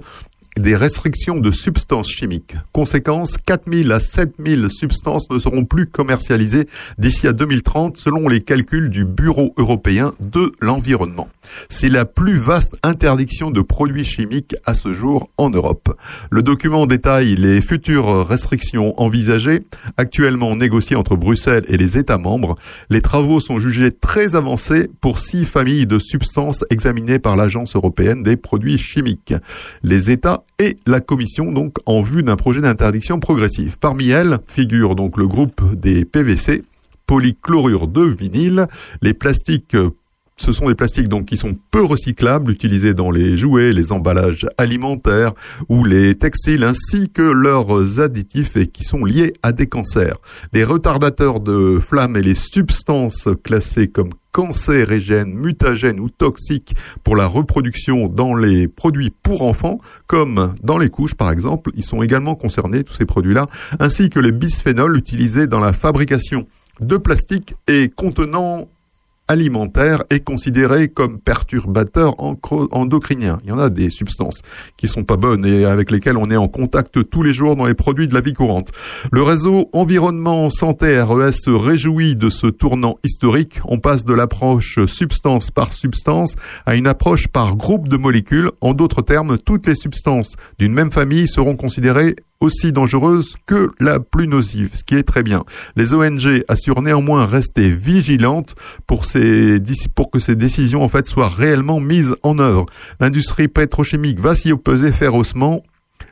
des restrictions de substances chimiques. Conséquence, 4000 à 7000 substances ne seront plus commercialisées d'ici à 2030 selon les calculs du Bureau européen de l'environnement. C'est la plus vaste interdiction de produits chimiques à ce jour en Europe. Le document détaille les futures restrictions envisagées, actuellement négociées entre Bruxelles et les États membres. Les travaux sont jugés très avancés pour six familles de substances examinées par l'Agence européenne des produits chimiques. Les États et la Commission donc en vue d'un projet d'interdiction progressive. Parmi elles figure donc le groupe des PVC, polychlorure de vinyle, les plastiques ce sont des plastiques qui sont peu recyclables, utilisés dans les jouets, les emballages alimentaires ou les textiles, ainsi que leurs additifs et qui sont liés à des cancers. Les retardateurs de flammes et les substances classées comme cancérigènes, mutagènes ou toxiques pour la reproduction dans les produits pour enfants, comme dans les couches par exemple, ils sont également concernés, tous ces produits-là, ainsi que les bisphénols utilisés dans la fabrication de plastique et contenant alimentaire est considéré comme perturbateur endocrinien. Il y en a des substances qui sont pas bonnes et avec lesquelles on est en contact tous les jours dans les produits de la vie courante. Le réseau environnement santé RES se réjouit de ce tournant historique. On passe de l'approche substance par substance à une approche par groupe de molécules. En d'autres termes, toutes les substances d'une même famille seront considérées aussi dangereuse que la plus nocive, ce qui est très bien. Les ONG assurent néanmoins rester vigilantes pour, que ces décisions en fait soient réellement mises en œuvre. L'industrie pétrochimique va s'y opposer férocement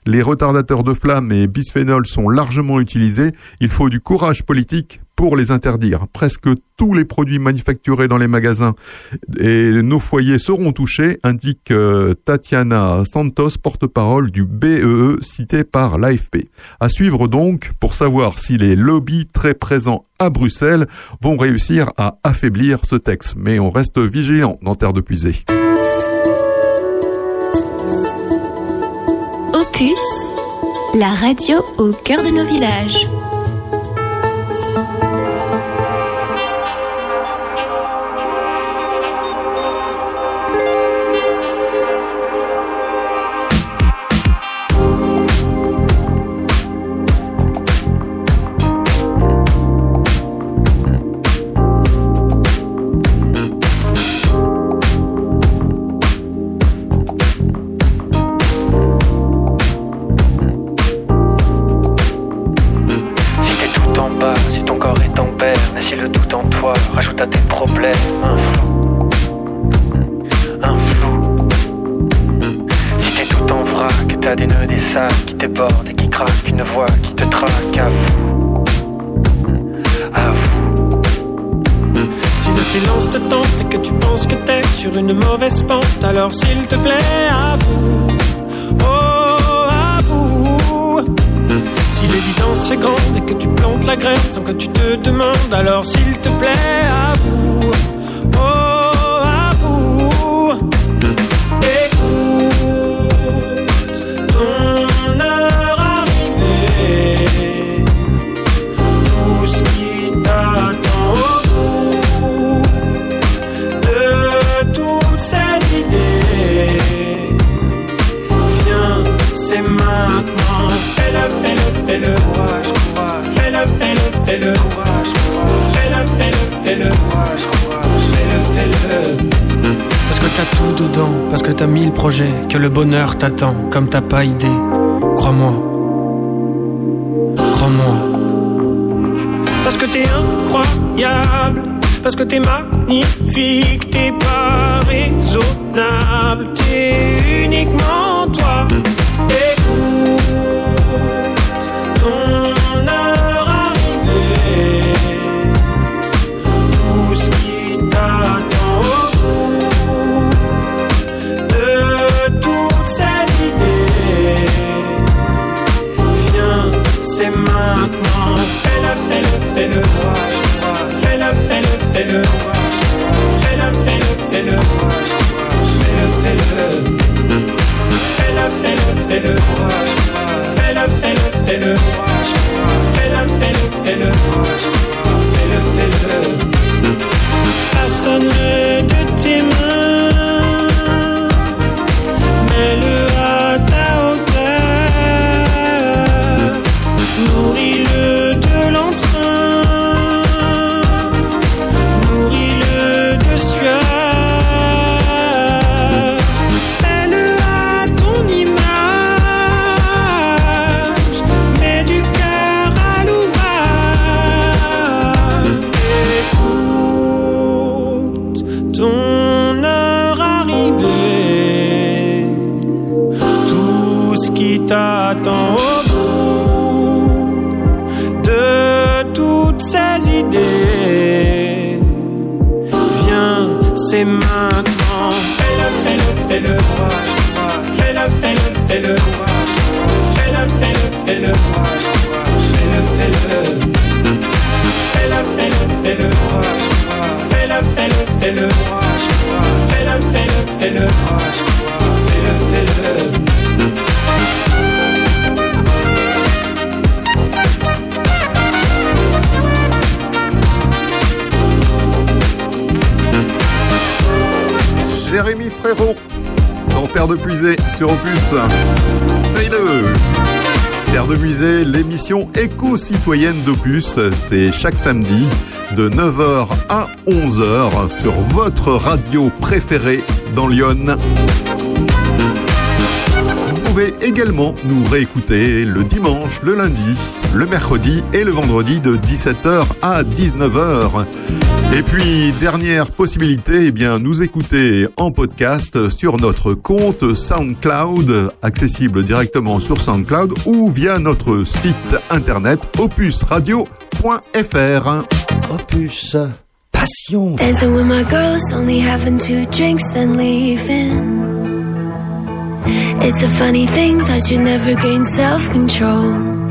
Les retardateurs de flammes et bisphénols sont largement utilisés. Il faut du courage politique pour les interdire. Presque tous les produits manufacturés dans les magasins et nos foyers seront touchés, indique euh, Tatiana Santos, porte-parole du BEE cité par l'AFP. À suivre donc pour savoir si les lobbies très présents à Bruxelles vont réussir à affaiblir ce texte. Mais on reste vigilant dans Terre de Puisée. La radio au cœur de nos villages. Une mauvaise pente, alors s'il te plaît, à vous, oh, à vous. Si l'évidence est grande et que tu plantes la graine sans que tu te demandes, alors s'il te plaît, à Parce que t'as tout dedans, parce que t'as mille projets, que le bonheur t'attend, comme t'as pas idée. Crois-moi. Crois-moi. Parce que t'es incroyable, parce que t'es magnifique, t'es pas raisonnable, t'es uniquement fais-le, fais-le. Fais-le, fais-le, fais-le. Fais-le, fais-le, fais-le. Fais-le, fais-le. Fais-le, fais-le, fais-le. Fais-le, fais-le, fais-le. Fais-le, fais-le, de sur Opus. Terre de Musée, l'émission éco-citoyenne d'Opus, c'est chaque samedi de 9h à 11h sur votre radio préférée dans Lyon. pouvez également nous réécouter le dimanche, le lundi, le mercredi et le vendredi de 17h à 19h. Et puis, dernière possibilité, eh bien, nous écouter en podcast sur notre compte SoundCloud, accessible directement sur SoundCloud ou via notre site internet opusradio.fr. Opus, passion. Dancing with my girls, only having two drinks, then leaving. It's a funny thing that you never gain self control.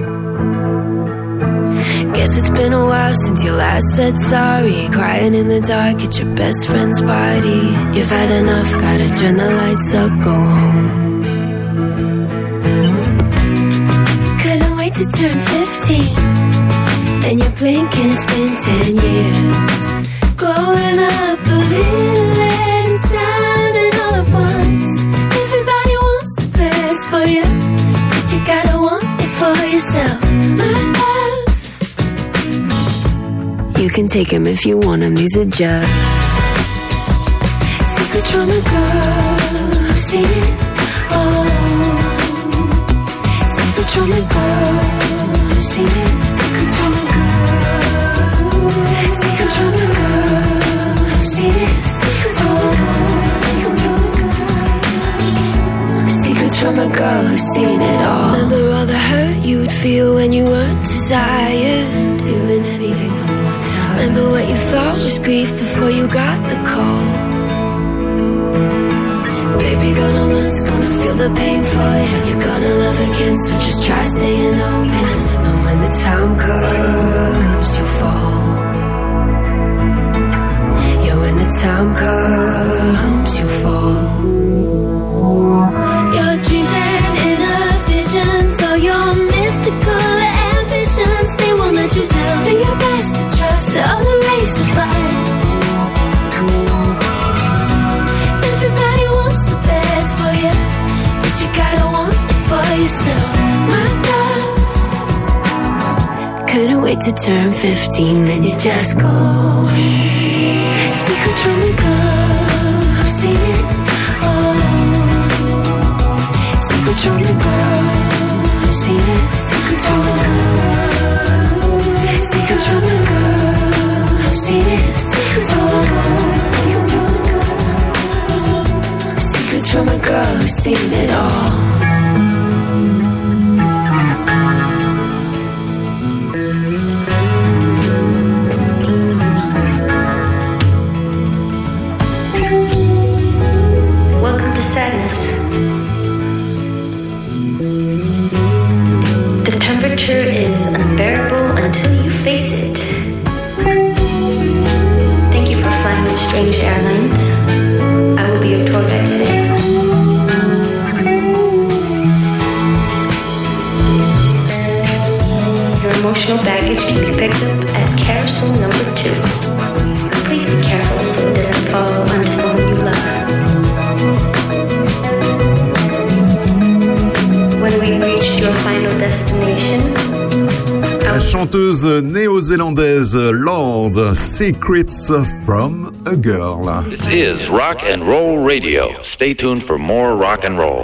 Guess it's been a while since you last said sorry. Crying in the dark at your best friend's party. You've had enough, gotta turn the lights up, go home. Couldn't wait to turn 15. Then you blink and it's been 10 years. Growing up a can take them if you want them, these are just secrets from a girl who's seen it all. Secrets from a girl who's seen it. Secrets from a girl. Secrets from a girl who's seen it. Secrets from a girl. A a who's seen it all. Remember all the hurt you would feel when you weren't desired. Doing anything. Remember what you thought was grief before you got the call. Baby, gonna once, gonna feel the pain for you. You're gonna love again, so just try staying open. And when the time comes, you fall. Yeah, when the time comes, you fall. Couldn't wait to turn 15, then you just go. Secrets from a girl who's seen it all. Secrets from a girl who's seen it. Secrets from a girl. Secrets from a girl who's seen it. Secrets from a girl. Secrets from a girl. Secrets from a girl who's seen it all. Strange Airlines. I will be your tour guide today. Your emotional baggage can be picked up at carousel number two. Please be careful so it doesn't fall onto someone you love. When we reach your final destination, La chanteuse néo-zélandaise Lord, Secrets from a Girl. This is Rock and Roll Radio. Stay tuned for more rock and roll.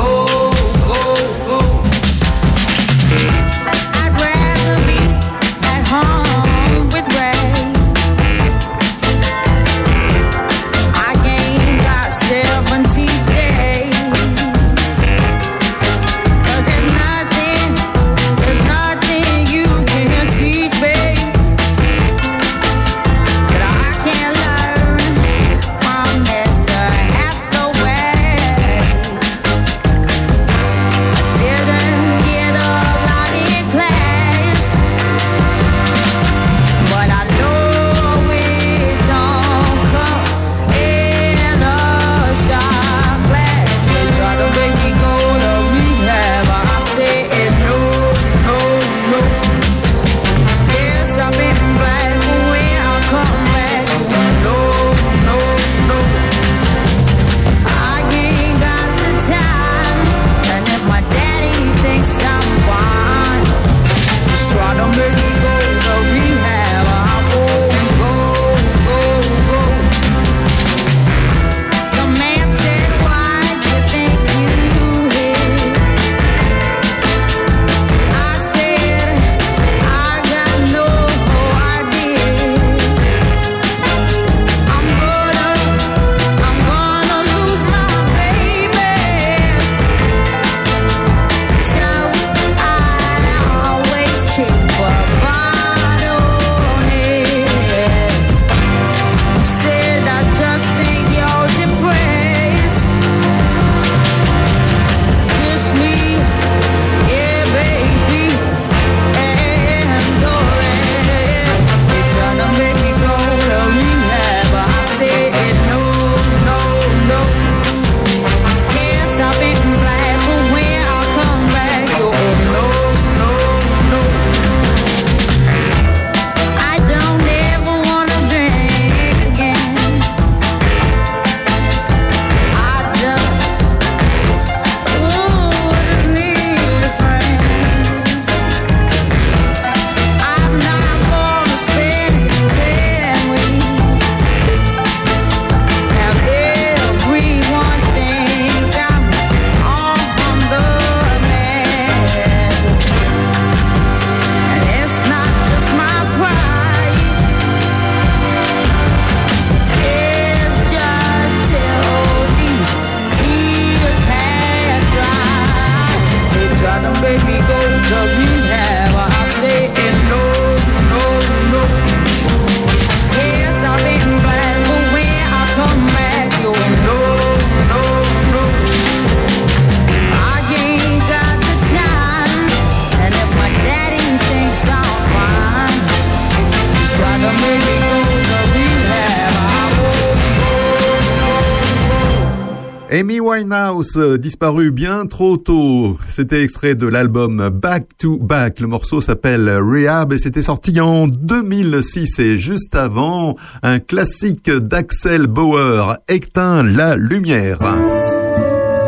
Winehouse, euh, disparue bien trop tôt. C'était extrait de l'album Back to Back. Le morceau s'appelle Rehab et c'était sorti en 2006. Et juste avant, un classique d'Axel Bauer, Éteins la lumière.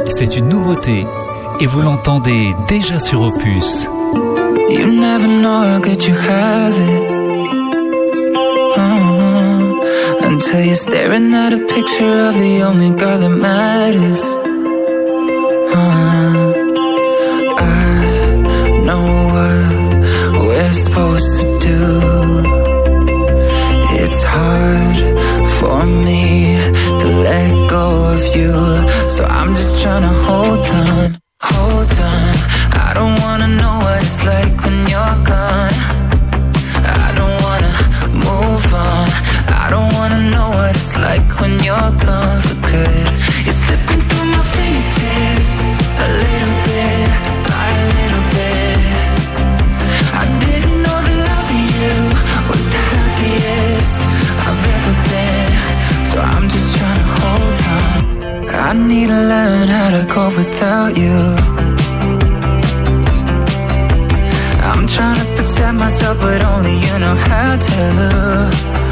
C'est une nouveauté et vous l'entendez déjà sur Opus. You never know how good you have it. Uh, until you're staring at a picture of the only girl that matters. Hold on, hold on. I don't wanna know what it's like when you're gone. I don't wanna know what it's like when you're gone for good. You're slipping through my fingertips a little bit by a little bit. I didn't know that loving you was the happiest I've ever been. So I'm just trying to hold on. I need to learn how to cope without you. I'm trying to protect myself, but only you know how to.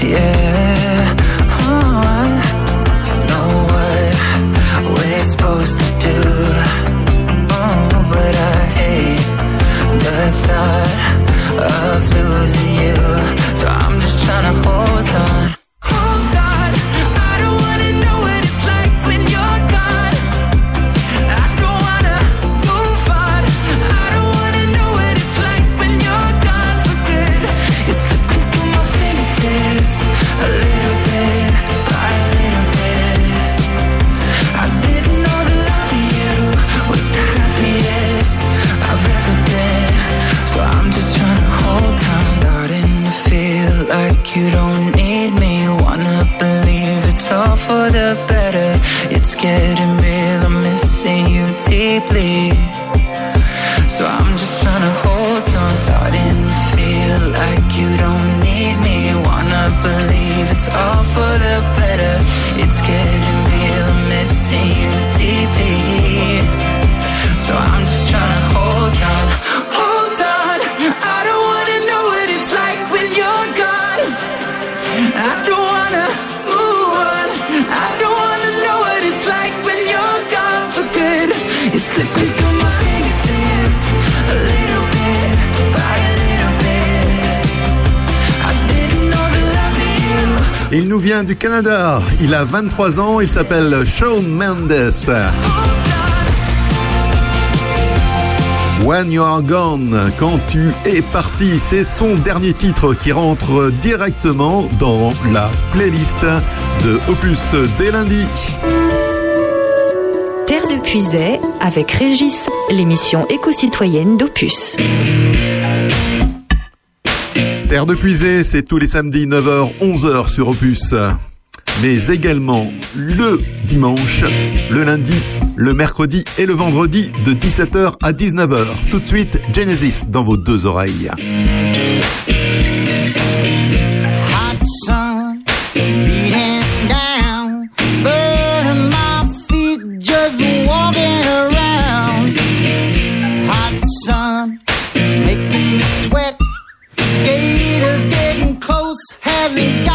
Yeah, oh, I know what we're supposed to do. Oh, but I hate the thought of losing you. So I'm just trying to hold on. getting real. I'm missing you deeply. So I'm just trying to hold on, starting to feel like you don't need me. Wanna believe it's all for the better. It's getting real. I'm missing you. Il nous vient du Canada. Il a 23 ans. Il s'appelle Sean Mendes. When You Are Gone, quand tu es parti, c'est son dernier titre qui rentre directement dans la playlist de Opus dès lundi. Terre de Puisay avec Régis, l'émission éco-citoyenne d'Opus. Air de puiser, c'est tous les samedis 9h, 11h sur Opus. Mais également le dimanche, le lundi, le mercredi et le vendredi de 17h à 19h. Tout de suite, Genesis dans vos deux oreilles. I've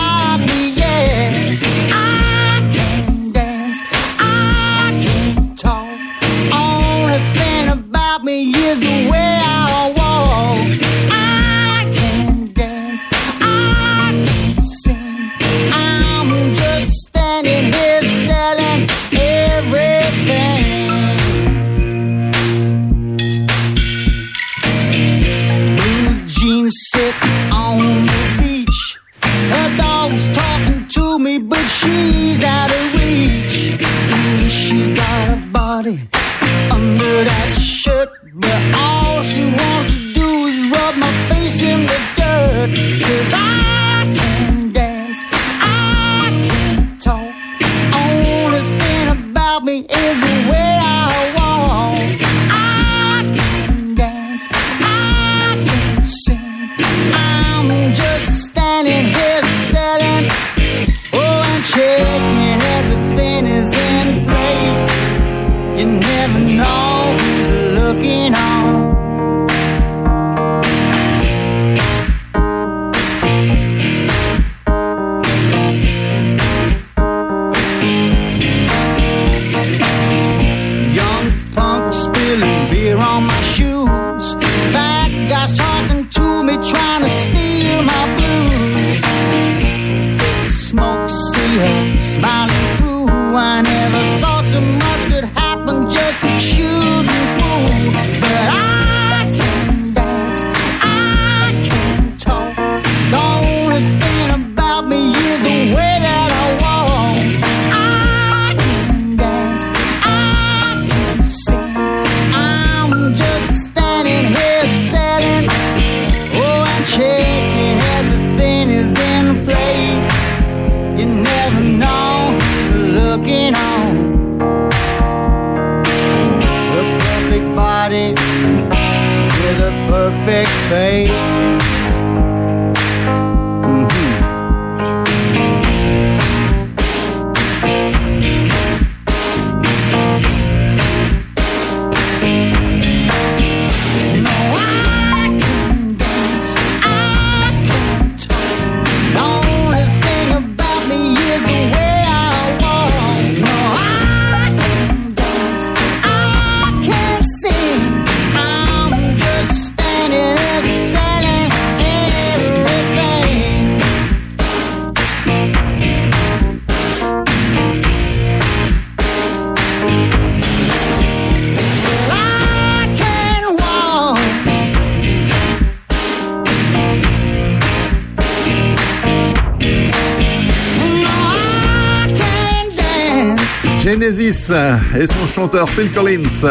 that shirt, but all she wants to do is rub my face in the dirt. Cause I fade Genesis et son chanteur Phil Collins.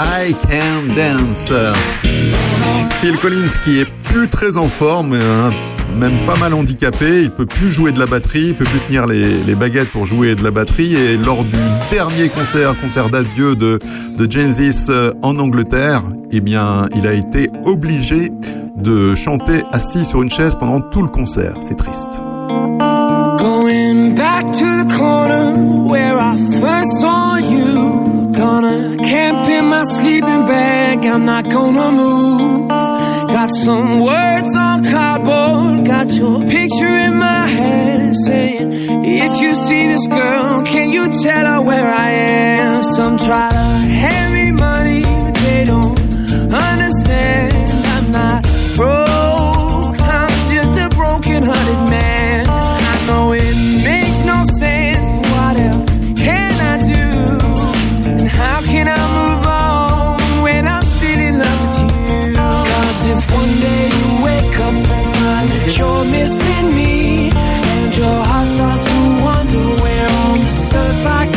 I Can Dance. Phil Collins qui est plus très en forme, hein, même pas mal handicapé, il peut plus jouer de la batterie, il peut plus tenir les, baguettes pour jouer de la batterie et lors du dernier concert, concert d'adieu de, de Genesis euh, en Angleterre, eh bien, il a été obligé de chanter assis sur une chaise pendant tout le concert. C'est triste. Going back to the corner I'm not gonna move. Got some words on cardboard. Got your picture in my head saying, If you see this girl, can you tell her where I am? Some try to hand me money, but they don't understand. Missing me, and your heart starts to wonder where on this earth I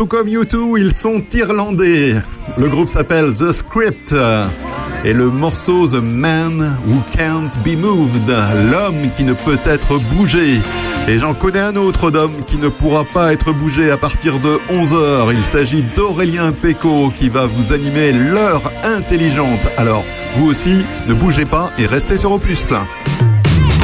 Tout comme U2, ils sont irlandais. Le groupe s'appelle The Script. Et le morceau The Man Who Can't Be Moved, l'homme qui ne peut être bougé. Et j'en connais un autre d'homme qui ne pourra pas être bougé à partir de 11h. Il s'agit d'Aurélien Péco qui va vous animer l'heure intelligente. Alors, vous aussi, ne bougez pas et restez sur Opus.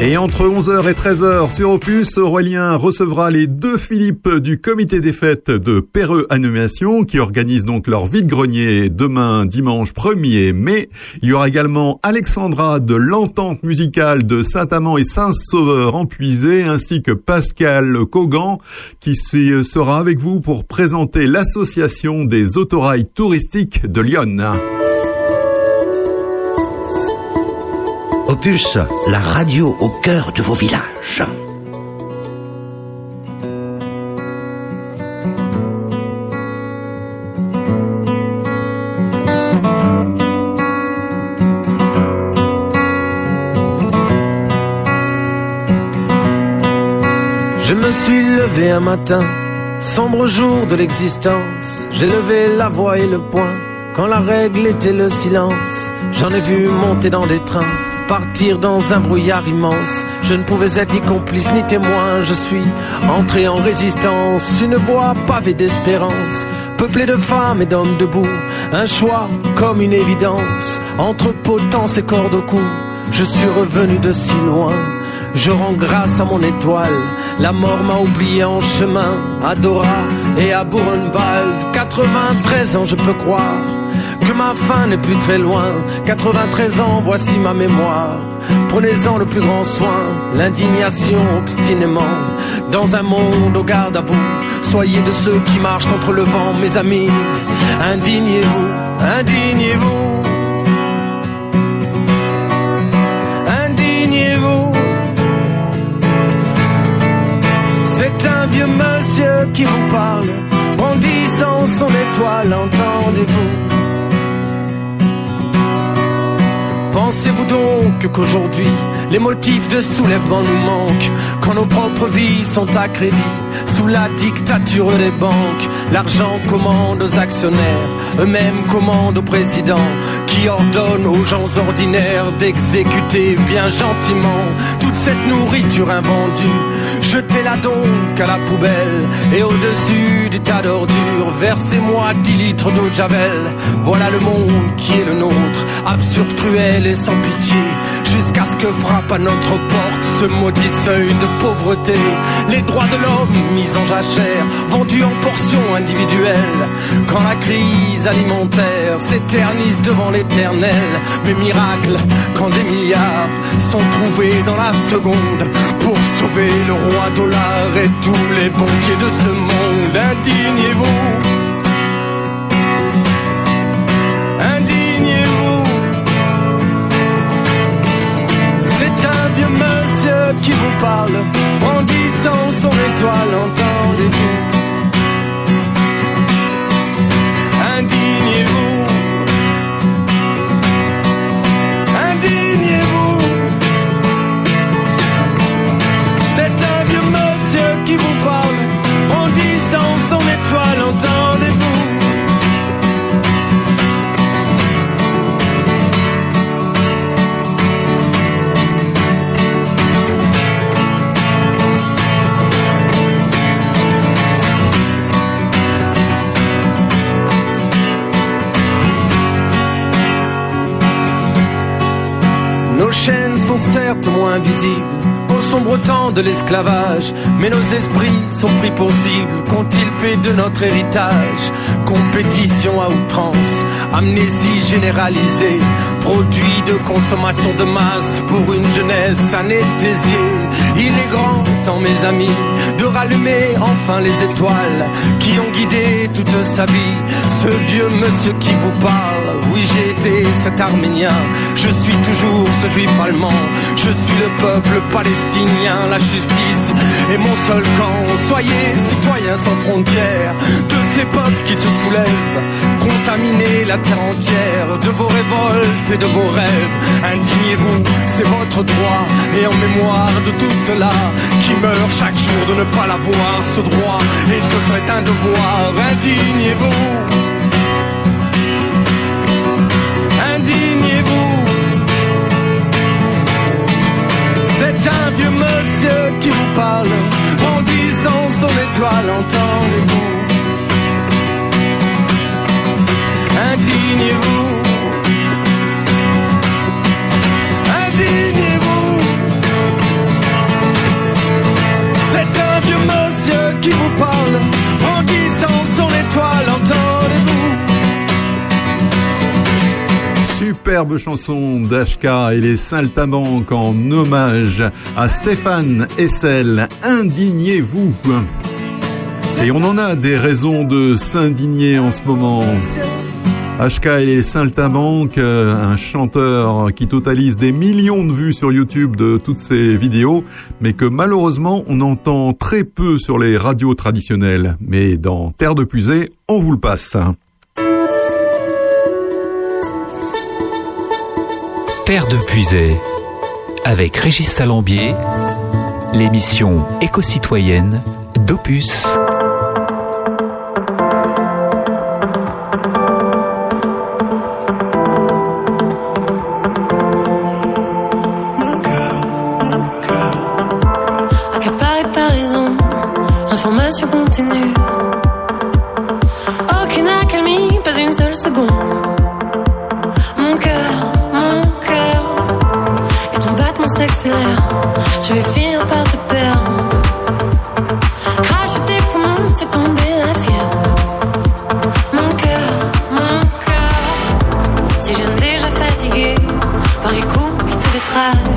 Et entre 11h et 13h sur Opus, Aurélien recevra les deux Philippe du comité des fêtes de Perreux Animation qui organise donc leur vide-grenier demain dimanche 1er mai. Il y aura également Alexandra de l'entente musicale de Saint-Amand et Saint-Sauveur en Puisée ainsi que Pascal Cogan qui sera avec vous pour présenter l'association des autorails touristiques de Lyon. Opus, la radio au cœur de vos villages. Je me suis levé un matin, sombre jour de l'existence. J'ai levé la voix et le poing, quand la règle était le silence. J'en ai vu monter dans des trains, partir dans un brouillard immense. Je ne pouvais être ni complice ni témoin, je suis entré en résistance. Une voie pavée d'espérance, peuplée de femmes et d'hommes debout. Un choix comme une évidence, entre potence et corde au cou. Je suis revenu de si loin. Je rends grâce à mon étoile. La mort m'a oublié en chemin à Dora et à Buchenwald. 93 ans, je peux croire que ma fin n'est plus très loin. 93 ans, voici ma mémoire. Prenez-en le plus grand soin, l'indignation obstinément. Dans un monde au garde à vous, soyez de ceux qui marchent contre le vent, mes amis. Indignez-vous, indignez-vous. Indignez-vous. C'est un vieux monsieur qui vous parle, brandissant son étoile, entendez-vous Pensez-vous donc qu'aujourd'hui, les motifs de soulèvement nous manquent, quand nos propres vies sont à crédit, sous la dictature des banques, l'argent commande aux actionnaires, eux-mêmes commandent au président, qui ordonne aux gens ordinaires d'exécuter bien gentiment toute cette nourriture invendue. Jetez-la donc à la poubelle et au-dessus du tas d'ordures, versez-moi 10 litres d'eau de javel. Voilà le monde qui est le nôtre, absurde, cruel et sans pitié, jusqu'à ce que frappe à notre porte ce maudit seuil de pauvreté. Les droits de l'homme mis en jachère, vendus en portions individuelles. Quand la crise alimentaire s'éternise devant l'éternel, mais miracle, quand des milliards sont trouvés dans la seconde pour sauver le roi dollar et tous les banquiers de ce monde. Indignez-vous. Indignez-vous. C'est un vieux monsieur qui vous parle, brandissant son étoile, entendez-vous. Sont certes moins visibles au sombre temps de l'esclavage, mais nos esprits sont pris pour cible. Qu'ont-ils fait de notre héritage Compétition à outrance, amnésie généralisée, produit de consommation de masse pour une jeunesse anesthésiée. Il est grand temps, mes amis, de rallumer enfin les étoiles qui ont guidé toute sa vie. Ce vieux monsieur qui vous parle, oui j'ai été cet Arménien, je suis toujours ce juif allemand, je suis le peuple palestinien, la justice est mon seul camp. Soyez citoyens sans frontières de ces peuples qui se soulèvent, contaminez la terre entière de vos révoltes et de vos rêves. Indignez-vous, c'est votre droit, et en mémoire de tout cela qui meurt chaque jour de ne pas l'avoir, ce droit est devrait un devoir. Indignez-vous. Vieux monsieur qui vous parle, brandissant son étoile, entendez-vous. Indignez-vous. Indignez-vous. C'est un vieux monsieur qui vous parle, brandissant son étoile, entendez-vous. Superbe chanson d'HK et les Saltamanques en hommage à Stéphane Essel. Indignez-vous. Et on en a des raisons de s'indigner en ce moment. HK et les Saltimbanques, un chanteur qui totalise des millions de vues sur YouTube de toutes ses vidéos, mais que malheureusement on entend très peu sur les radios traditionnelles. Mais dans Terre de Pusée, on vous le passe. Terre de Puisay, avec Régis Salambier, l'émission éco-citoyenne d'Opus. Accaparé par les ondes, information continue. Je vais finir par te perdre. Crache tes poumons, fais tomber la fièvre. Mon cœur, mon cœur, si j'aime déjà fatigué par les coups qui te détraquent,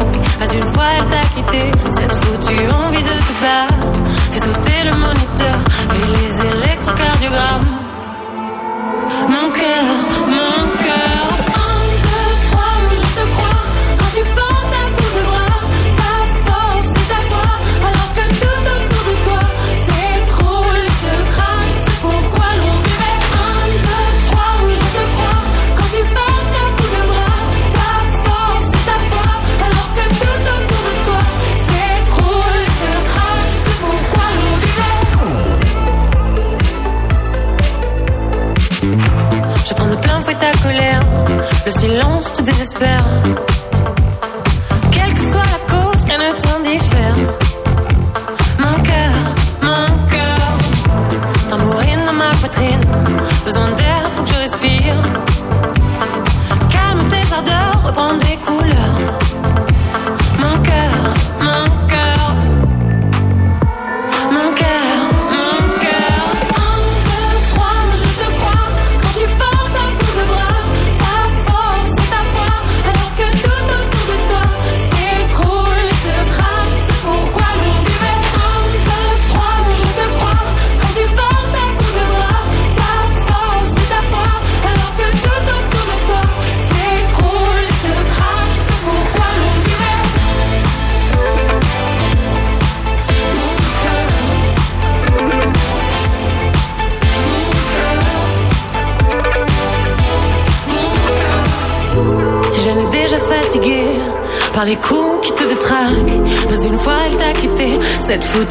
cette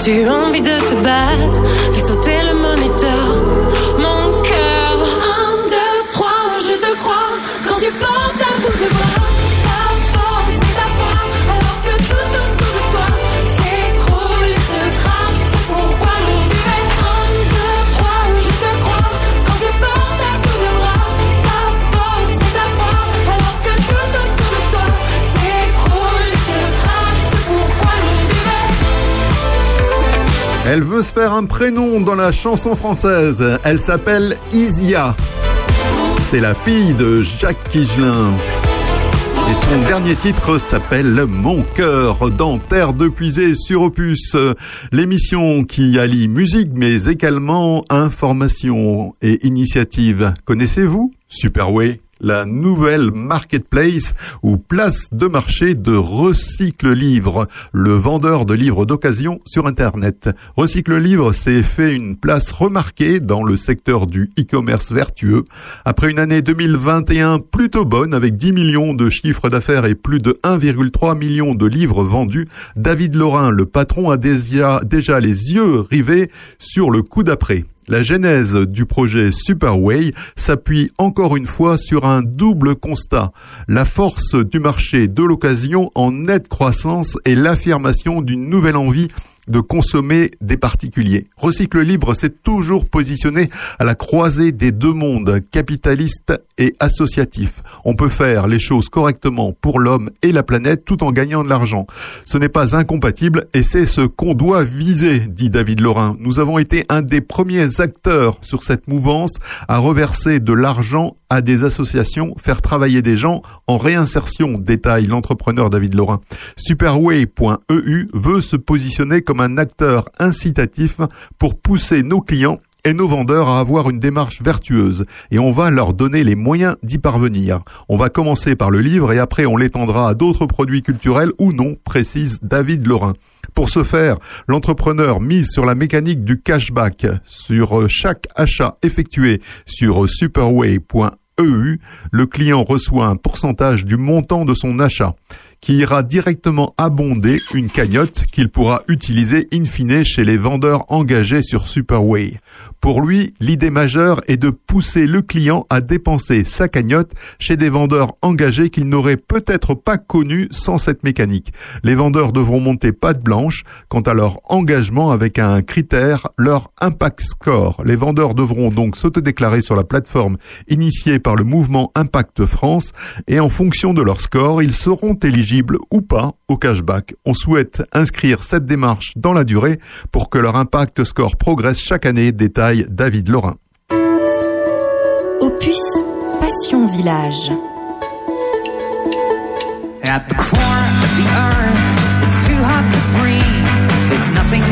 un prénom dans la chanson française. Elle s'appelle Isia. C'est la fille de Jacques Higelin. Et son dernier titre s'appelle Mon cœur dans Terre de Puisée sur Opus. L'émission qui allie musique mais également information et initiative. Connaissez-vous Superway? La nouvelle marketplace ou place de marché de Recycle Livre, le vendeur de livres d'occasion sur Internet. Recycle Livre s'est fait une place remarquée dans le secteur du e-commerce vertueux. Après une année 2021 plutôt bonne avec 10 millions de chiffres d'affaires et plus de 1,3 million de livres vendus, David Laurin, le patron, a déjà les yeux rivés sur le coup d'après. La genèse du projet Superway s'appuie encore une fois sur un double constat. La force du marché de l'occasion en nette croissance et l'affirmation d'une nouvelle envie de consommer des particuliers. Recycle Libre s'est toujours positionné à la croisée des deux mondes, capitaliste et associatif. On peut faire les choses correctement pour l'homme et la planète tout en gagnant de l'argent. Ce n'est pas incompatible et c'est ce qu'on doit viser, dit David Laurin. Nous avons été un des premiers acteurs sur cette mouvance à reverser de l'argent à des associations, faire travailler des gens en réinsertion, détaille l'entrepreneur David Laurin. Superway.eu veut se positionner comme un acteur incitatif pour pousser nos clients et nos vendeurs à avoir une démarche vertueuse et on va leur donner les moyens d'y parvenir. On va commencer par le livre et après on l'étendra à d'autres produits culturels ou non, précise David Laurin. Pour ce faire, l'entrepreneur mise sur la mécanique du cashback sur chaque achat effectué sur superway.eu. Le client reçoit un pourcentage du montant de son achat qui ira directement abonder une cagnotte qu'il pourra utiliser in fine chez les vendeurs engagés sur Superway. Pour lui, l'idée majeure est de pousser le client à dépenser sa cagnotte chez des vendeurs engagés qu'il n'aurait peut-être pas connus sans cette mécanique. Les vendeurs devront monter patte blanche quant à leur engagement avec un critère, leur impact score. Les vendeurs devront donc s'autodéclarer sur la plateforme initiée par le mouvement Impact France et en fonction de leur score, ils seront éligibles ou pas au cashback. On souhaite inscrire cette démarche dans la durée pour que leur impact score progresse chaque année, détaille David Laurin. Opus Passion Village. At the core of the earth, it's too hot to breathe. There's nothing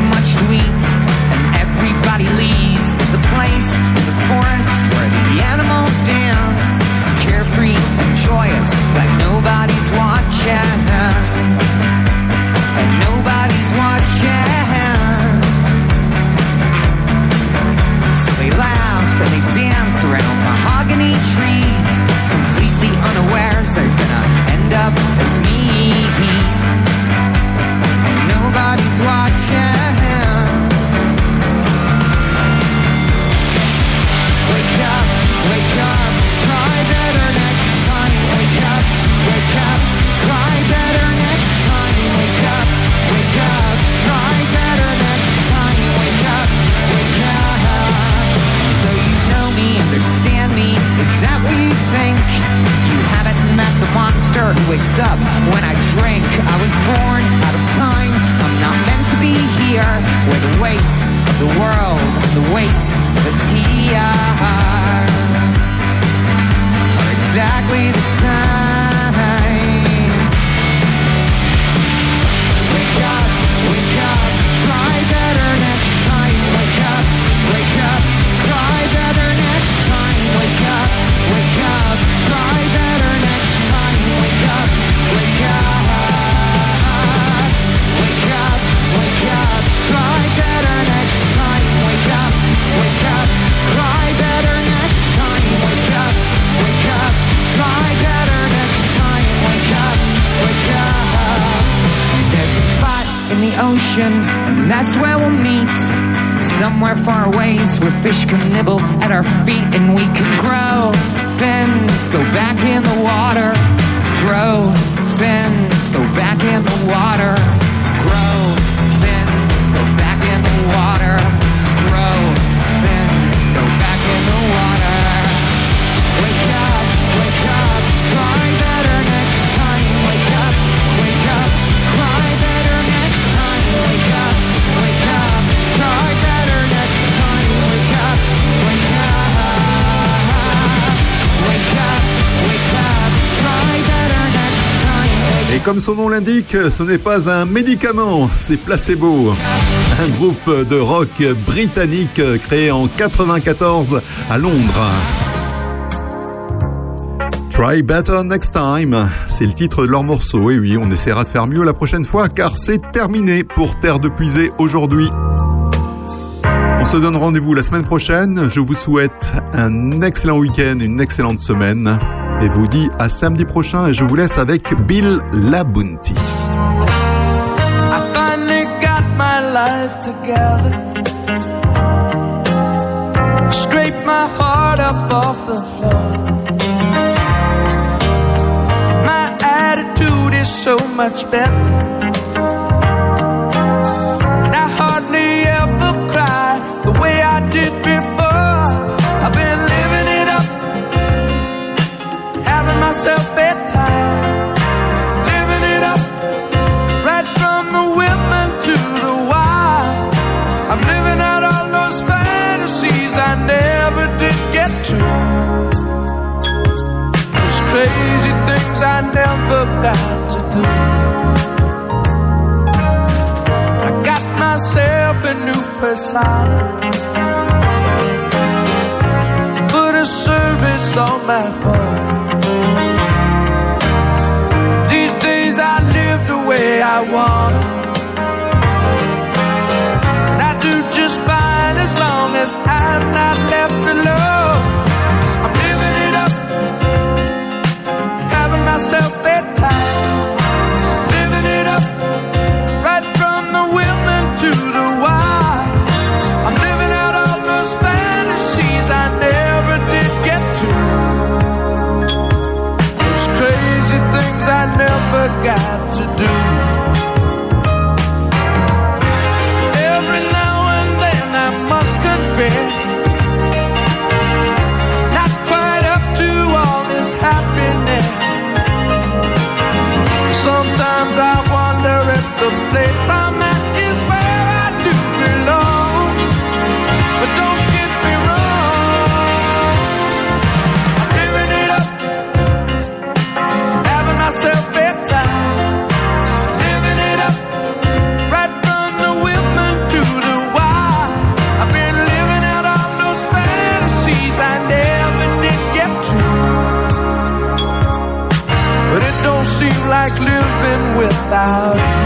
wakes up when I drink. I was born out of time. I'm not meant to be here where the weight of the world, the weight of a tear are exactly the same. Ocean, and that's where we'll meet. Somewhere far away where fish can nibble at our feet and we can grow. Fins go back in the water. Grow. Fins go back in the water. Et comme son nom l'indique, ce n'est pas un médicament, c'est Placebo, un groupe de rock britannique créé en 94 à Londres. Try Better Next Time, c'est le titre de leur morceau. Et oui, on essaiera de faire mieux la prochaine fois car c'est terminé pour Terre de Puisée aujourd'hui. On se donne rendez-vous la semaine prochaine. Je vous souhaite un excellent week-end, une excellente semaine. Et vous dis à samedi prochain et je vous laisse avec Bill is so much better. Before. I've been living it up, having myself bedtime, living it up. Right from the women to the wild. I'm living out all those fantasies I never did get to. Those crazy things I never got to do. I got myself a new persona. all my fault. These days I live the way I want. And I do just fine as long as I'm not left alone. about.